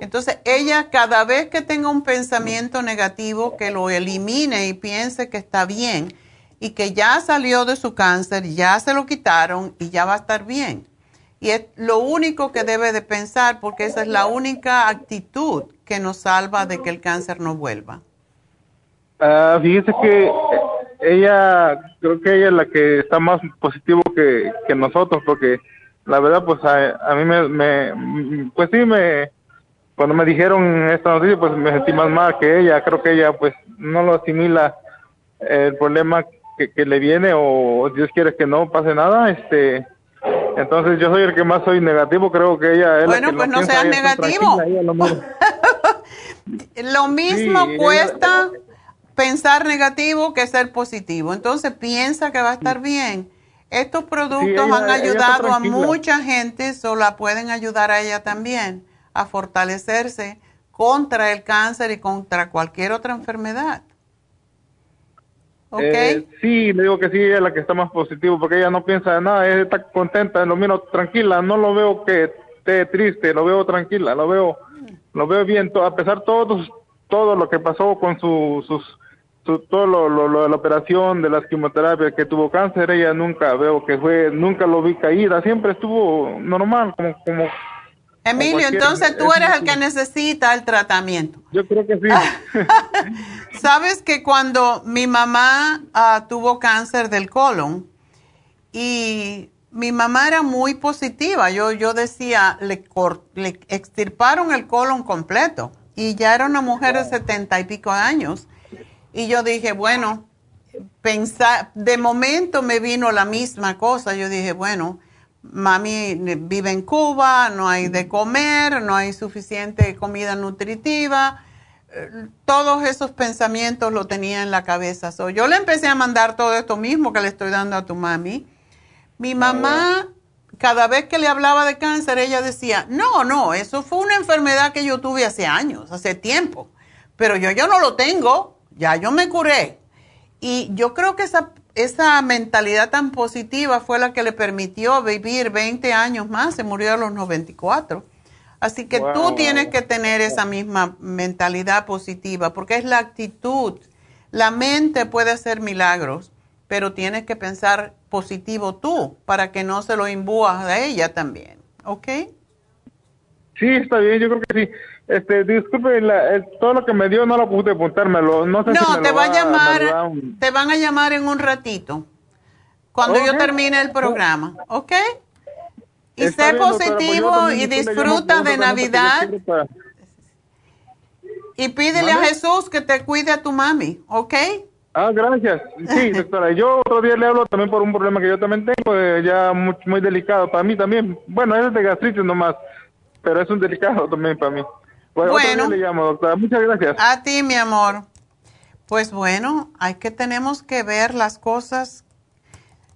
Entonces, ella cada vez que tenga un pensamiento negativo, que lo elimine y piense que está bien y que ya salió de su cáncer, ya se lo quitaron y ya va a estar bien. Y es lo único que debe de pensar porque esa es la única actitud que nos salva de que el cáncer no vuelva. Uh, fíjese que ella, creo que ella es la que está más positivo que, nosotros porque la verdad pues a, mí me, pues sí me, cuando me dijeron esta noticia pues me sentí más mal que ella, creo que ella pues no lo asimila el problema que, le viene o Dios quiere que no pase nada, este, entonces yo soy el que más soy negativo, creo que ella es Bueno, pues no seas negativo. lo, mismo cuesta pensar negativo que ser positivo, entonces piensa que va a estar bien. Estos productos han ayudado a mucha gente, solo la pueden ayudar a ella también a fortalecerse contra el cáncer y contra cualquier otra enfermedad. Eh, sí, le digo que sí, ella es la que está más positivo porque ella no piensa en nada, ella está contenta, lo miro tranquila, no lo veo que esté triste, lo veo tranquila, lo veo, lo veo bien, a pesar de todo, todo lo que pasó con su, sus, todo lo, lo, de la operación, de las quimioterapias, que tuvo cáncer, ella nunca veo que fue, nunca lo vi caída, siempre estuvo normal, como, como Emilio, entonces tú eres el que necesita el tratamiento. Yo creo que sí. Sabes que cuando mi mamá ah, tuvo cáncer del colon, Y mi mamá era muy positiva. Yo, yo decía, le, le extirparon el colon completo y ya era una mujer de setenta y pico años. Y yo dije, bueno, pensar, de momento me vino la misma cosa. Yo dije, bueno, mami vive en Cuba, no hay de comer, no hay suficiente comida nutritiva. Todos esos pensamientos lo tenía en la cabeza. yo le empecé a mandar todo esto mismo que le estoy dando a tu mami. Mi mamá, cada vez que le hablaba de cáncer, ella decía, no, no, eso fue una enfermedad que yo tuve hace años, hace tiempo. Pero yo, yo no lo tengo, ya yo me curé. Y yo creo que esa esa mentalidad tan positiva fue la que le permitió vivir 20 años más, se murió a los 94. Así que tú tienes que tener esa misma mentalidad positiva, porque es la actitud. La mente puede hacer milagros, pero tienes que pensar positivo tú, para que no se lo imbúas a ella también, ¿ok? Sí, está bien, yo creo que sí. Este, disculpe, todo lo que me dio no lo pude apuntármelo. No, sé no te va a llamar, te van a llamar en un ratito, cuando yo termine el programa, ¿ok? Y sé positivo y disfruta de Navidad. Y pídele a Jesús que te cuide a tu mami, ¿ok? Ah, gracias. Sí, doctora. Yo otro día le hablo también por un problema que yo también tengo, eh, ya muy, muy delicado para mí también. Bueno, es de gastritis nomás, pero es un delicado también para mí. Bueno, le llamo, doctora. Muchas gracias. A ti, mi amor. Pues bueno, hay que tenemos que ver las cosas.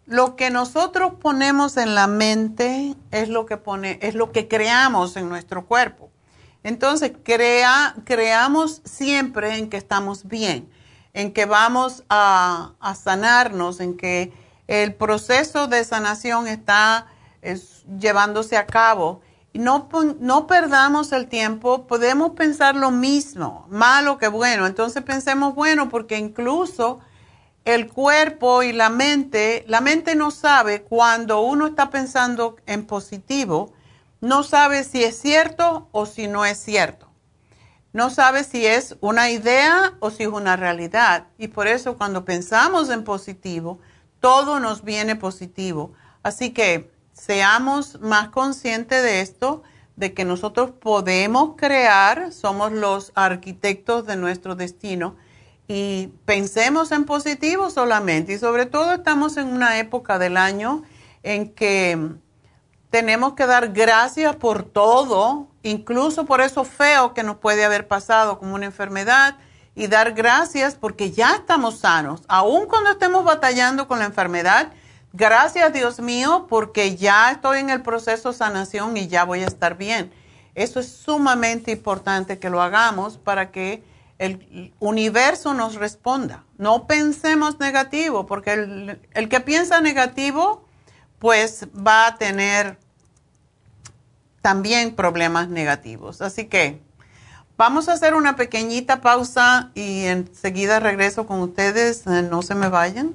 Lo que nosotros ponemos en la mente es lo que pone, es lo que creamos en nuestro cuerpo. Entonces, crea, creamos siempre en que estamos bien, en que vamos a, a sanarnos, en que el proceso de sanación está llevándose a cabo no, no perdamos el tiempo, podemos pensar lo mismo, malo que bueno. Entonces pensemos bueno porque incluso el cuerpo y la mente, la mente no sabe cuando uno está pensando en positivo, no sabe si es cierto o si no es cierto. No sabe si es una idea o si es una realidad. Y por eso cuando pensamos en positivo, todo nos viene positivo. Así que seamos más conscientes de esto, de que nosotros podemos crear, somos los arquitectos de nuestro destino y pensemos en positivo solamente. Y sobre todo estamos en una época del año en que tenemos que dar gracias por todo, incluso por eso feo que nos puede haber pasado como una enfermedad, y dar gracias porque ya estamos sanos, aun cuando estemos batallando con la enfermedad Gracias Dios mío porque ya estoy en el proceso de sanación y ya voy a estar bien. Eso es sumamente importante que lo hagamos para que el universo nos responda. No pensemos negativo porque el, el que piensa negativo pues va a tener también problemas negativos. Así que vamos a hacer una pequeñita pausa y enseguida regreso con ustedes. No se me vayan.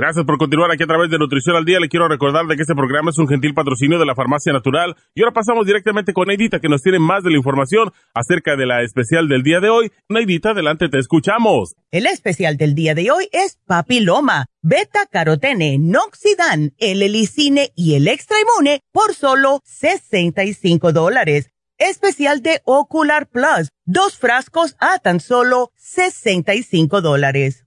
Gracias por continuar aquí a través de Nutrición al Día. Le quiero recordar de que este programa es un gentil patrocinio de la Farmacia Natural. Y ahora pasamos directamente con Neidita, que nos tiene más de la información acerca de la especial del día de hoy. Neidita, adelante, te escuchamos. El especial del día de hoy es papiloma, beta carotene, noxidan, el y el extra inmune por solo 65 dólares. Especial de Ocular Plus, dos frascos a tan solo 65 dólares.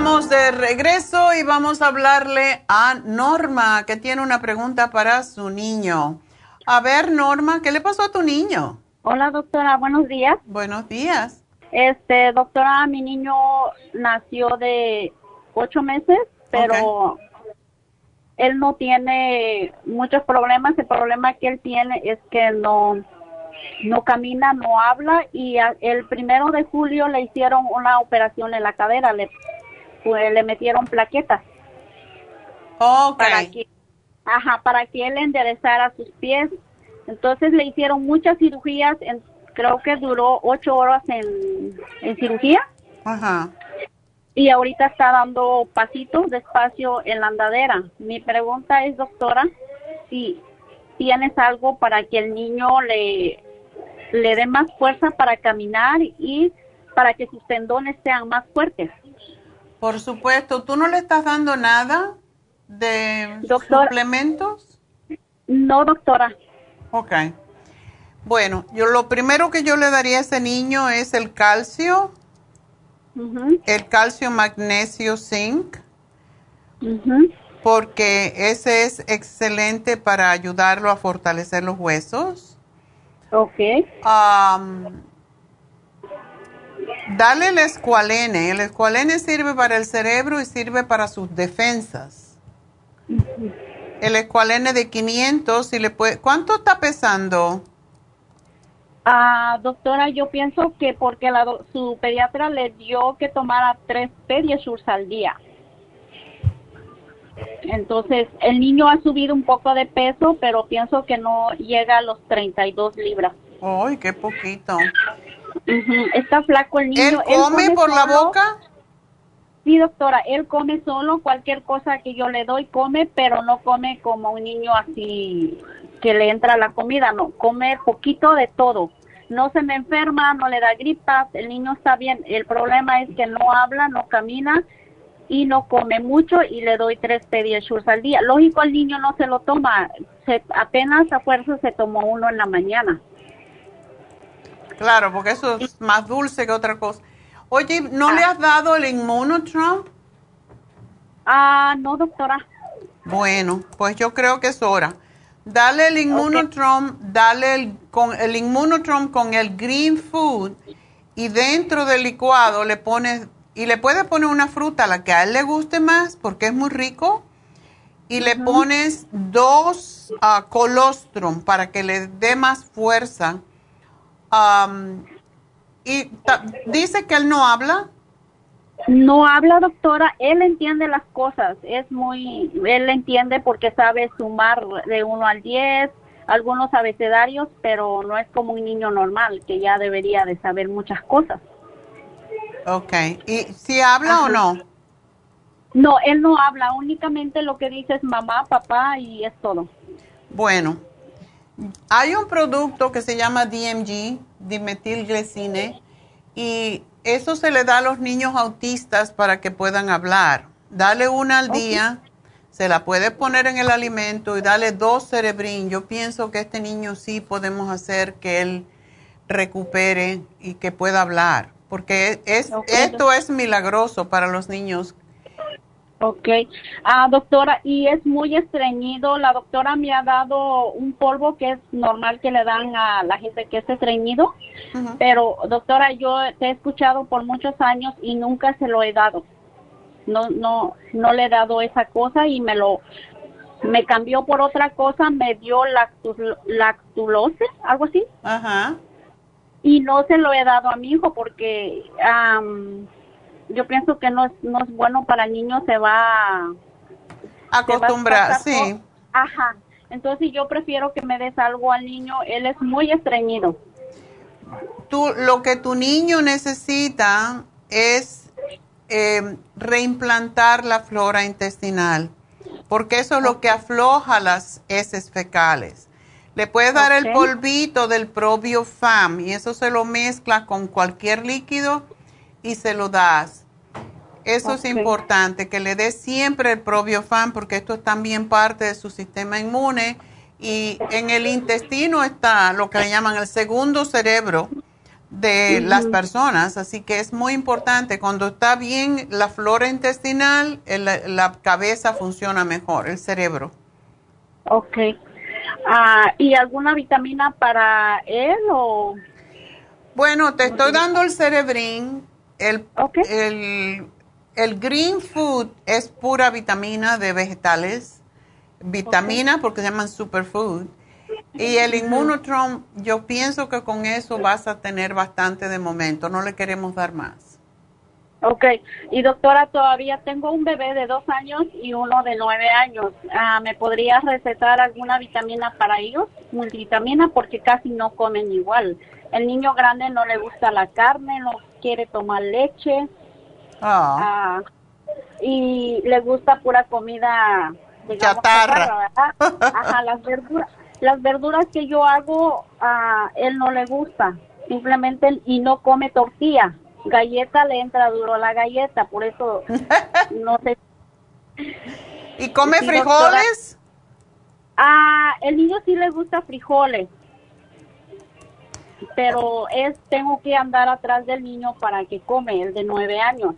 Estamos de regreso y vamos a hablarle a Norma, que tiene una pregunta para su niño. A ver, Norma, ¿qué le pasó a tu niño? Hola, doctora, buenos días. Buenos días. Este, doctora, mi niño nació de ocho meses, pero él no tiene muchos problemas. El problema que él tiene es que no, no camina, no habla y el primero de julio le hicieron una operación en la cadera, le, pues, le metieron plaquetas. Para que Ajá, para que él enderezara sus pies. Entonces le hicieron muchas cirugías, en, creo que duró ocho horas en, en cirugía. Ajá. Y ahorita está dando pasitos despacio en la andadera. Mi pregunta es, doctora, si tienes algo para que el niño le, le dé más fuerza para caminar y para que sus tendones sean más fuertes. Por supuesto, ¿tú no le estás dando nada? de suplementos? No, doctora. Ok. Bueno, yo lo primero que yo le daría a ese niño es el calcio, el calcio, magnesio, zinc, porque ese es excelente para ayudarlo a fortalecer los huesos. Ok. Dale el escualene. El escualene sirve para el cerebro y sirve para sus defensas. El escualene de 500, le puede, ¿cuánto está pesando? Ah, doctora, yo pienso que porque la, su pediatra le dio que tomara tres Pediasures al día. Entonces, el niño ha subido un poco de peso, pero pienso que no llega a los 32 libras. ¡Ay, qué poquito! Está flaco el niño. ¿Él come, por la boca? Sí, doctora, él come solo cualquier cosa que yo le doy, come, pero no come como un niño así que le entra la comida, no, come poquito de todo. No se me enferma, no le da gripas, el niño está bien. El problema es que no habla, no camina y no come mucho y le doy tres pediasures al día. Lógico, el niño no se lo toma, se, apenas a fuerza se tomó uno en la mañana. Claro, porque eso es más dulce que otra cosa. Oye, ¿no le has dado el inmunotrom? Ah, no, doctora. Bueno, pues yo creo que es hora. Dale el inmunotrom, dale el, con el inmunotrom con el green food y dentro del licuado le pones y le puedes poner una fruta a la que a él le guste más porque es muy rico y le pones dos uh, colostrum para que le dé más fuerza. Um, ¿Y dice que él no habla? No habla, doctora. Él entiende las cosas. Es muy, él entiende porque sabe sumar de 1 al 10, algunos abecedarios, pero no es como un niño normal que ya debería de saber muchas cosas. Ok. ¿Y si habla o no? No, él no habla. Únicamente lo que dice es mamá, papá y es todo. Bueno, hay un producto que se llama DMG, dimetilglicine, y eso se le da a los niños autistas para que puedan hablar. Dale una al día, se la puede poner en el alimento y dale dos cerebrín. Yo pienso que este niño sí podemos hacer que él recupere y que pueda hablar, porque es, esto es milagroso para los niños Ok. Ah, doctora, y es muy estreñido. La doctora me ha dado un polvo que es normal que le dan a la gente que es estreñido. Pero, doctora, yo te he escuchado por muchos años y nunca se lo he dado. No, no, no le he dado esa cosa y me lo, me cambió por otra cosa, me dio lactulose, algo así. Ajá. Y no se lo he dado a mi hijo porque yo pienso que no es, no es bueno para el niño, se va a acostumbrar, sí. Ajá. Entonces yo prefiero que me des algo al niño, él es muy estreñido. tú, lo que tu niño necesita es eh, reimplantar la flora intestinal, porque eso es lo que afloja las heces fecales. Le puedes dar el polvito del propio FAM y eso se lo mezcla con cualquier líquido y se lo das. Eso es importante, que le des siempre el propio FAM porque esto es también parte de su sistema inmune y en el intestino está lo que llaman el segundo cerebro de las personas, así que es muy importante. Cuando está bien la flora intestinal, el- la cabeza funciona mejor, el cerebro. Ok. Ah, ¿Y alguna vitamina para él o...? Bueno, te estoy dando el cerebrín. El, el, el green food es pura vitamina de vegetales. Vitamina porque se llaman superfood. Y el Immunotron, yo pienso que con eso vas a tener bastante de momento. No le queremos dar más. Ok. Y doctora, todavía tengo un bebé de dos años y uno de nueve años. Ah, ¿Me podría recetar alguna vitamina para ellos? Multivitamina porque casi no comen igual. El niño grande no le gusta la carne, no quiere tomar leche. Ah, y le gusta pura comida digamos, Chatarra. ¿verdad? Ajá, las verduras, las verduras que yo hago, a él no le gusta, simplemente y no come tortilla. Galleta le entra duro la galleta, por eso no sé. ¿Y come Sí, frijoles? Ah, el niño sí le gusta frijoles. Pero es tengo que andar atrás del niño para que come, el de nueve años.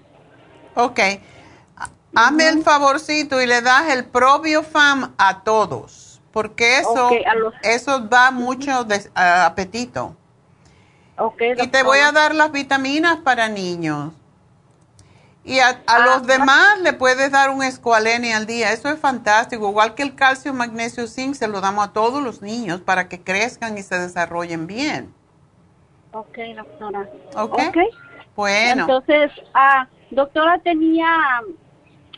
Ok. Hazme el favorcito y le das el propio FAM a todos, porque eso, Ok, a los- eso da mucho de- a- apetito. y te voy a dar las vitaminas para niños. Y a, a los demás le puedes dar un escualene al día. Eso es fantástico. Igual que el calcio, magnesio, zinc, se lo damos a todos los niños para que crezcan y se desarrollen bien. Ok, doctora. Ok. Bueno. Entonces, ah, doctora, tenía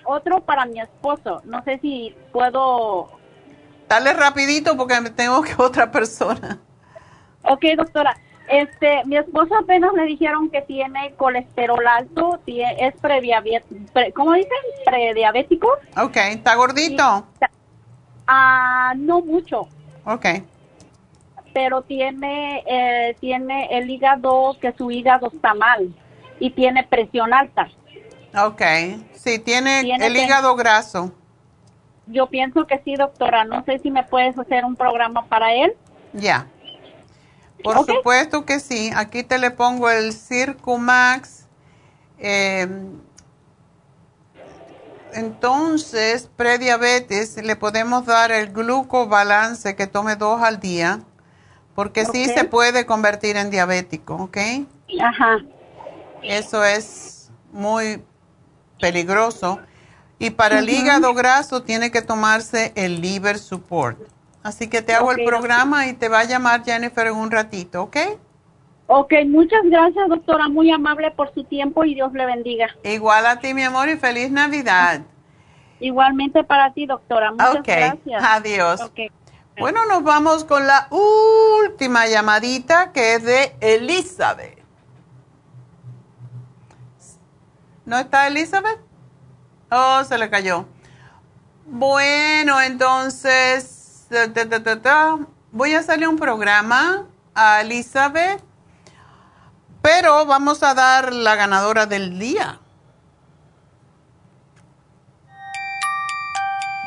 otro para mi esposo. No sé si puedo... Dale rapidito porque me tengo que otra persona. Ok, doctora. Este, mi esposo apenas le dijeron que tiene colesterol alto, es prediabético, ¿cómo dicen? Prediabético. Ok, ¿está gordito? Ah, no mucho, Ok. pero tiene, eh, tiene el hígado, que su hígado está mal y tiene presión alta. Ok. Sí, tiene, Tiene el hígado graso. Yo pienso que sí, doctora. No sé si me puedes hacer un programa para él. Ya. Por supuesto que sí. Aquí te le pongo el Circumax. Eh, entonces, prediabetes, le podemos dar el glucobalance que tome dos al día, porque sí se puede convertir en diabético, ¿ok? Ajá. Eso es muy peligroso. Y para el hígado graso tiene que tomarse el liver support. Así que te hago el programa y te va a llamar Jennifer en un ratito, ¿ok? Ok, muchas gracias, doctora. Muy amable por su tiempo y Dios le bendiga. Igual a ti, mi amor, y feliz Navidad. Igualmente para ti, doctora. Muchas gracias. adiós. Bueno, nos vamos con la última llamadita que es de Elizabeth. ¿No está Elizabeth? Oh, se le cayó. Bueno, entonces, ta, ta, ta, ta, ta. voy a hacerle un programa a Elizabeth, pero vamos a dar la ganadora del día.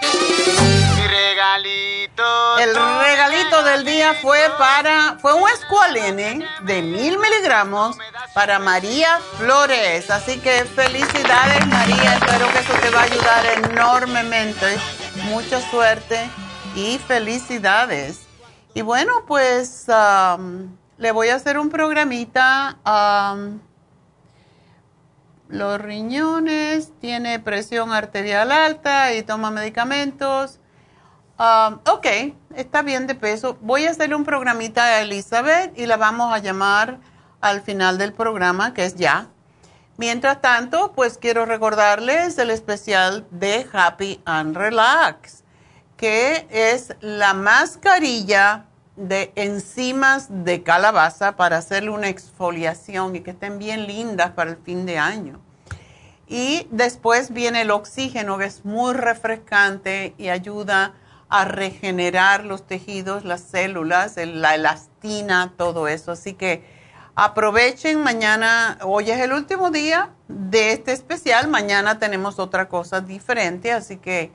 Mi regalito. El regalito del día fue para, fue un escualene de mil miligramos para María Flores. Así que felicidades María, espero que eso te va a ayudar enormemente. Mucha suerte y felicidades. Y bueno, pues le voy a hacer un programita. am, los riñones, tiene presión arterial alta y toma medicamentos. Um, ok, está bien de peso. Voy a hacerle un programita a Elizabeth y la vamos a llamar al final del programa, que es ya. Mientras tanto, pues quiero recordarles el especial de Happy and Relax, que es la mascarilla de enzimas de calabaza para hacerle una exfoliación y que estén bien lindas para el fin de año. Y después viene el oxígeno, que es muy refrescante y ayuda a regenerar los tejidos, las células, la elastina, todo eso. Así que aprovechen mañana, hoy es el último día de este especial, mañana tenemos otra cosa diferente, así que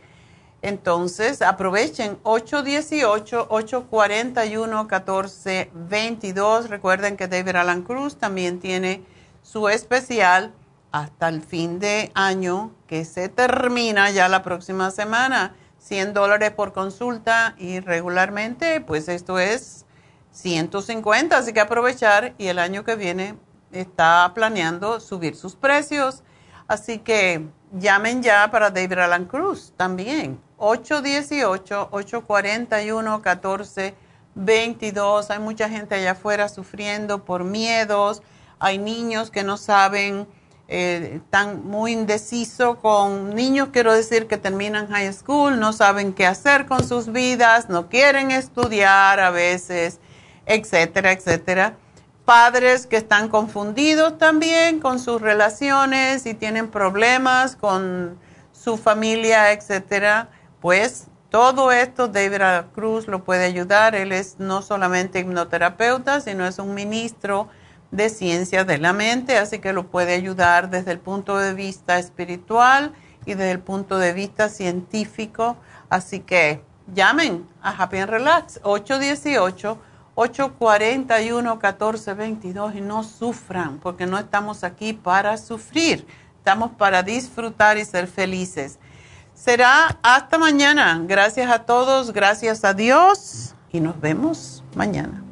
entonces, aprovechen 818-841-1422. Recuerden que David Alan Cruz también tiene su especial hasta el fin de año que se termina ya la próxima semana. 100 dólares por consulta y regularmente, pues esto es 150, así que aprovechar y el año que viene está planeando subir sus precios. Así que llamen ya para David Alan Cruz también. 818-841-1422. Hay mucha gente allá afuera sufriendo por miedos. Hay niños que no saben, eh, están muy indecisos con niños, quiero decir, que terminan high school, no saben qué hacer con sus vidas, no quieren estudiar a veces, etcétera, etcétera. Padres que están confundidos también con sus relaciones y tienen problemas con su familia, etcétera pues todo esto David Cruz lo puede ayudar. Él es no solamente hipnoterapeuta, sino es un ministro de ciencias de la mente, así que lo puede ayudar desde el punto de vista espiritual y desde el punto de vista científico. Así que llamen a Happy and Relax 818-841-1422 y no sufran, porque no estamos aquí para sufrir, estamos para disfrutar y ser felices. Será hasta mañana. Gracias a todos, gracias a Dios y nos vemos mañana.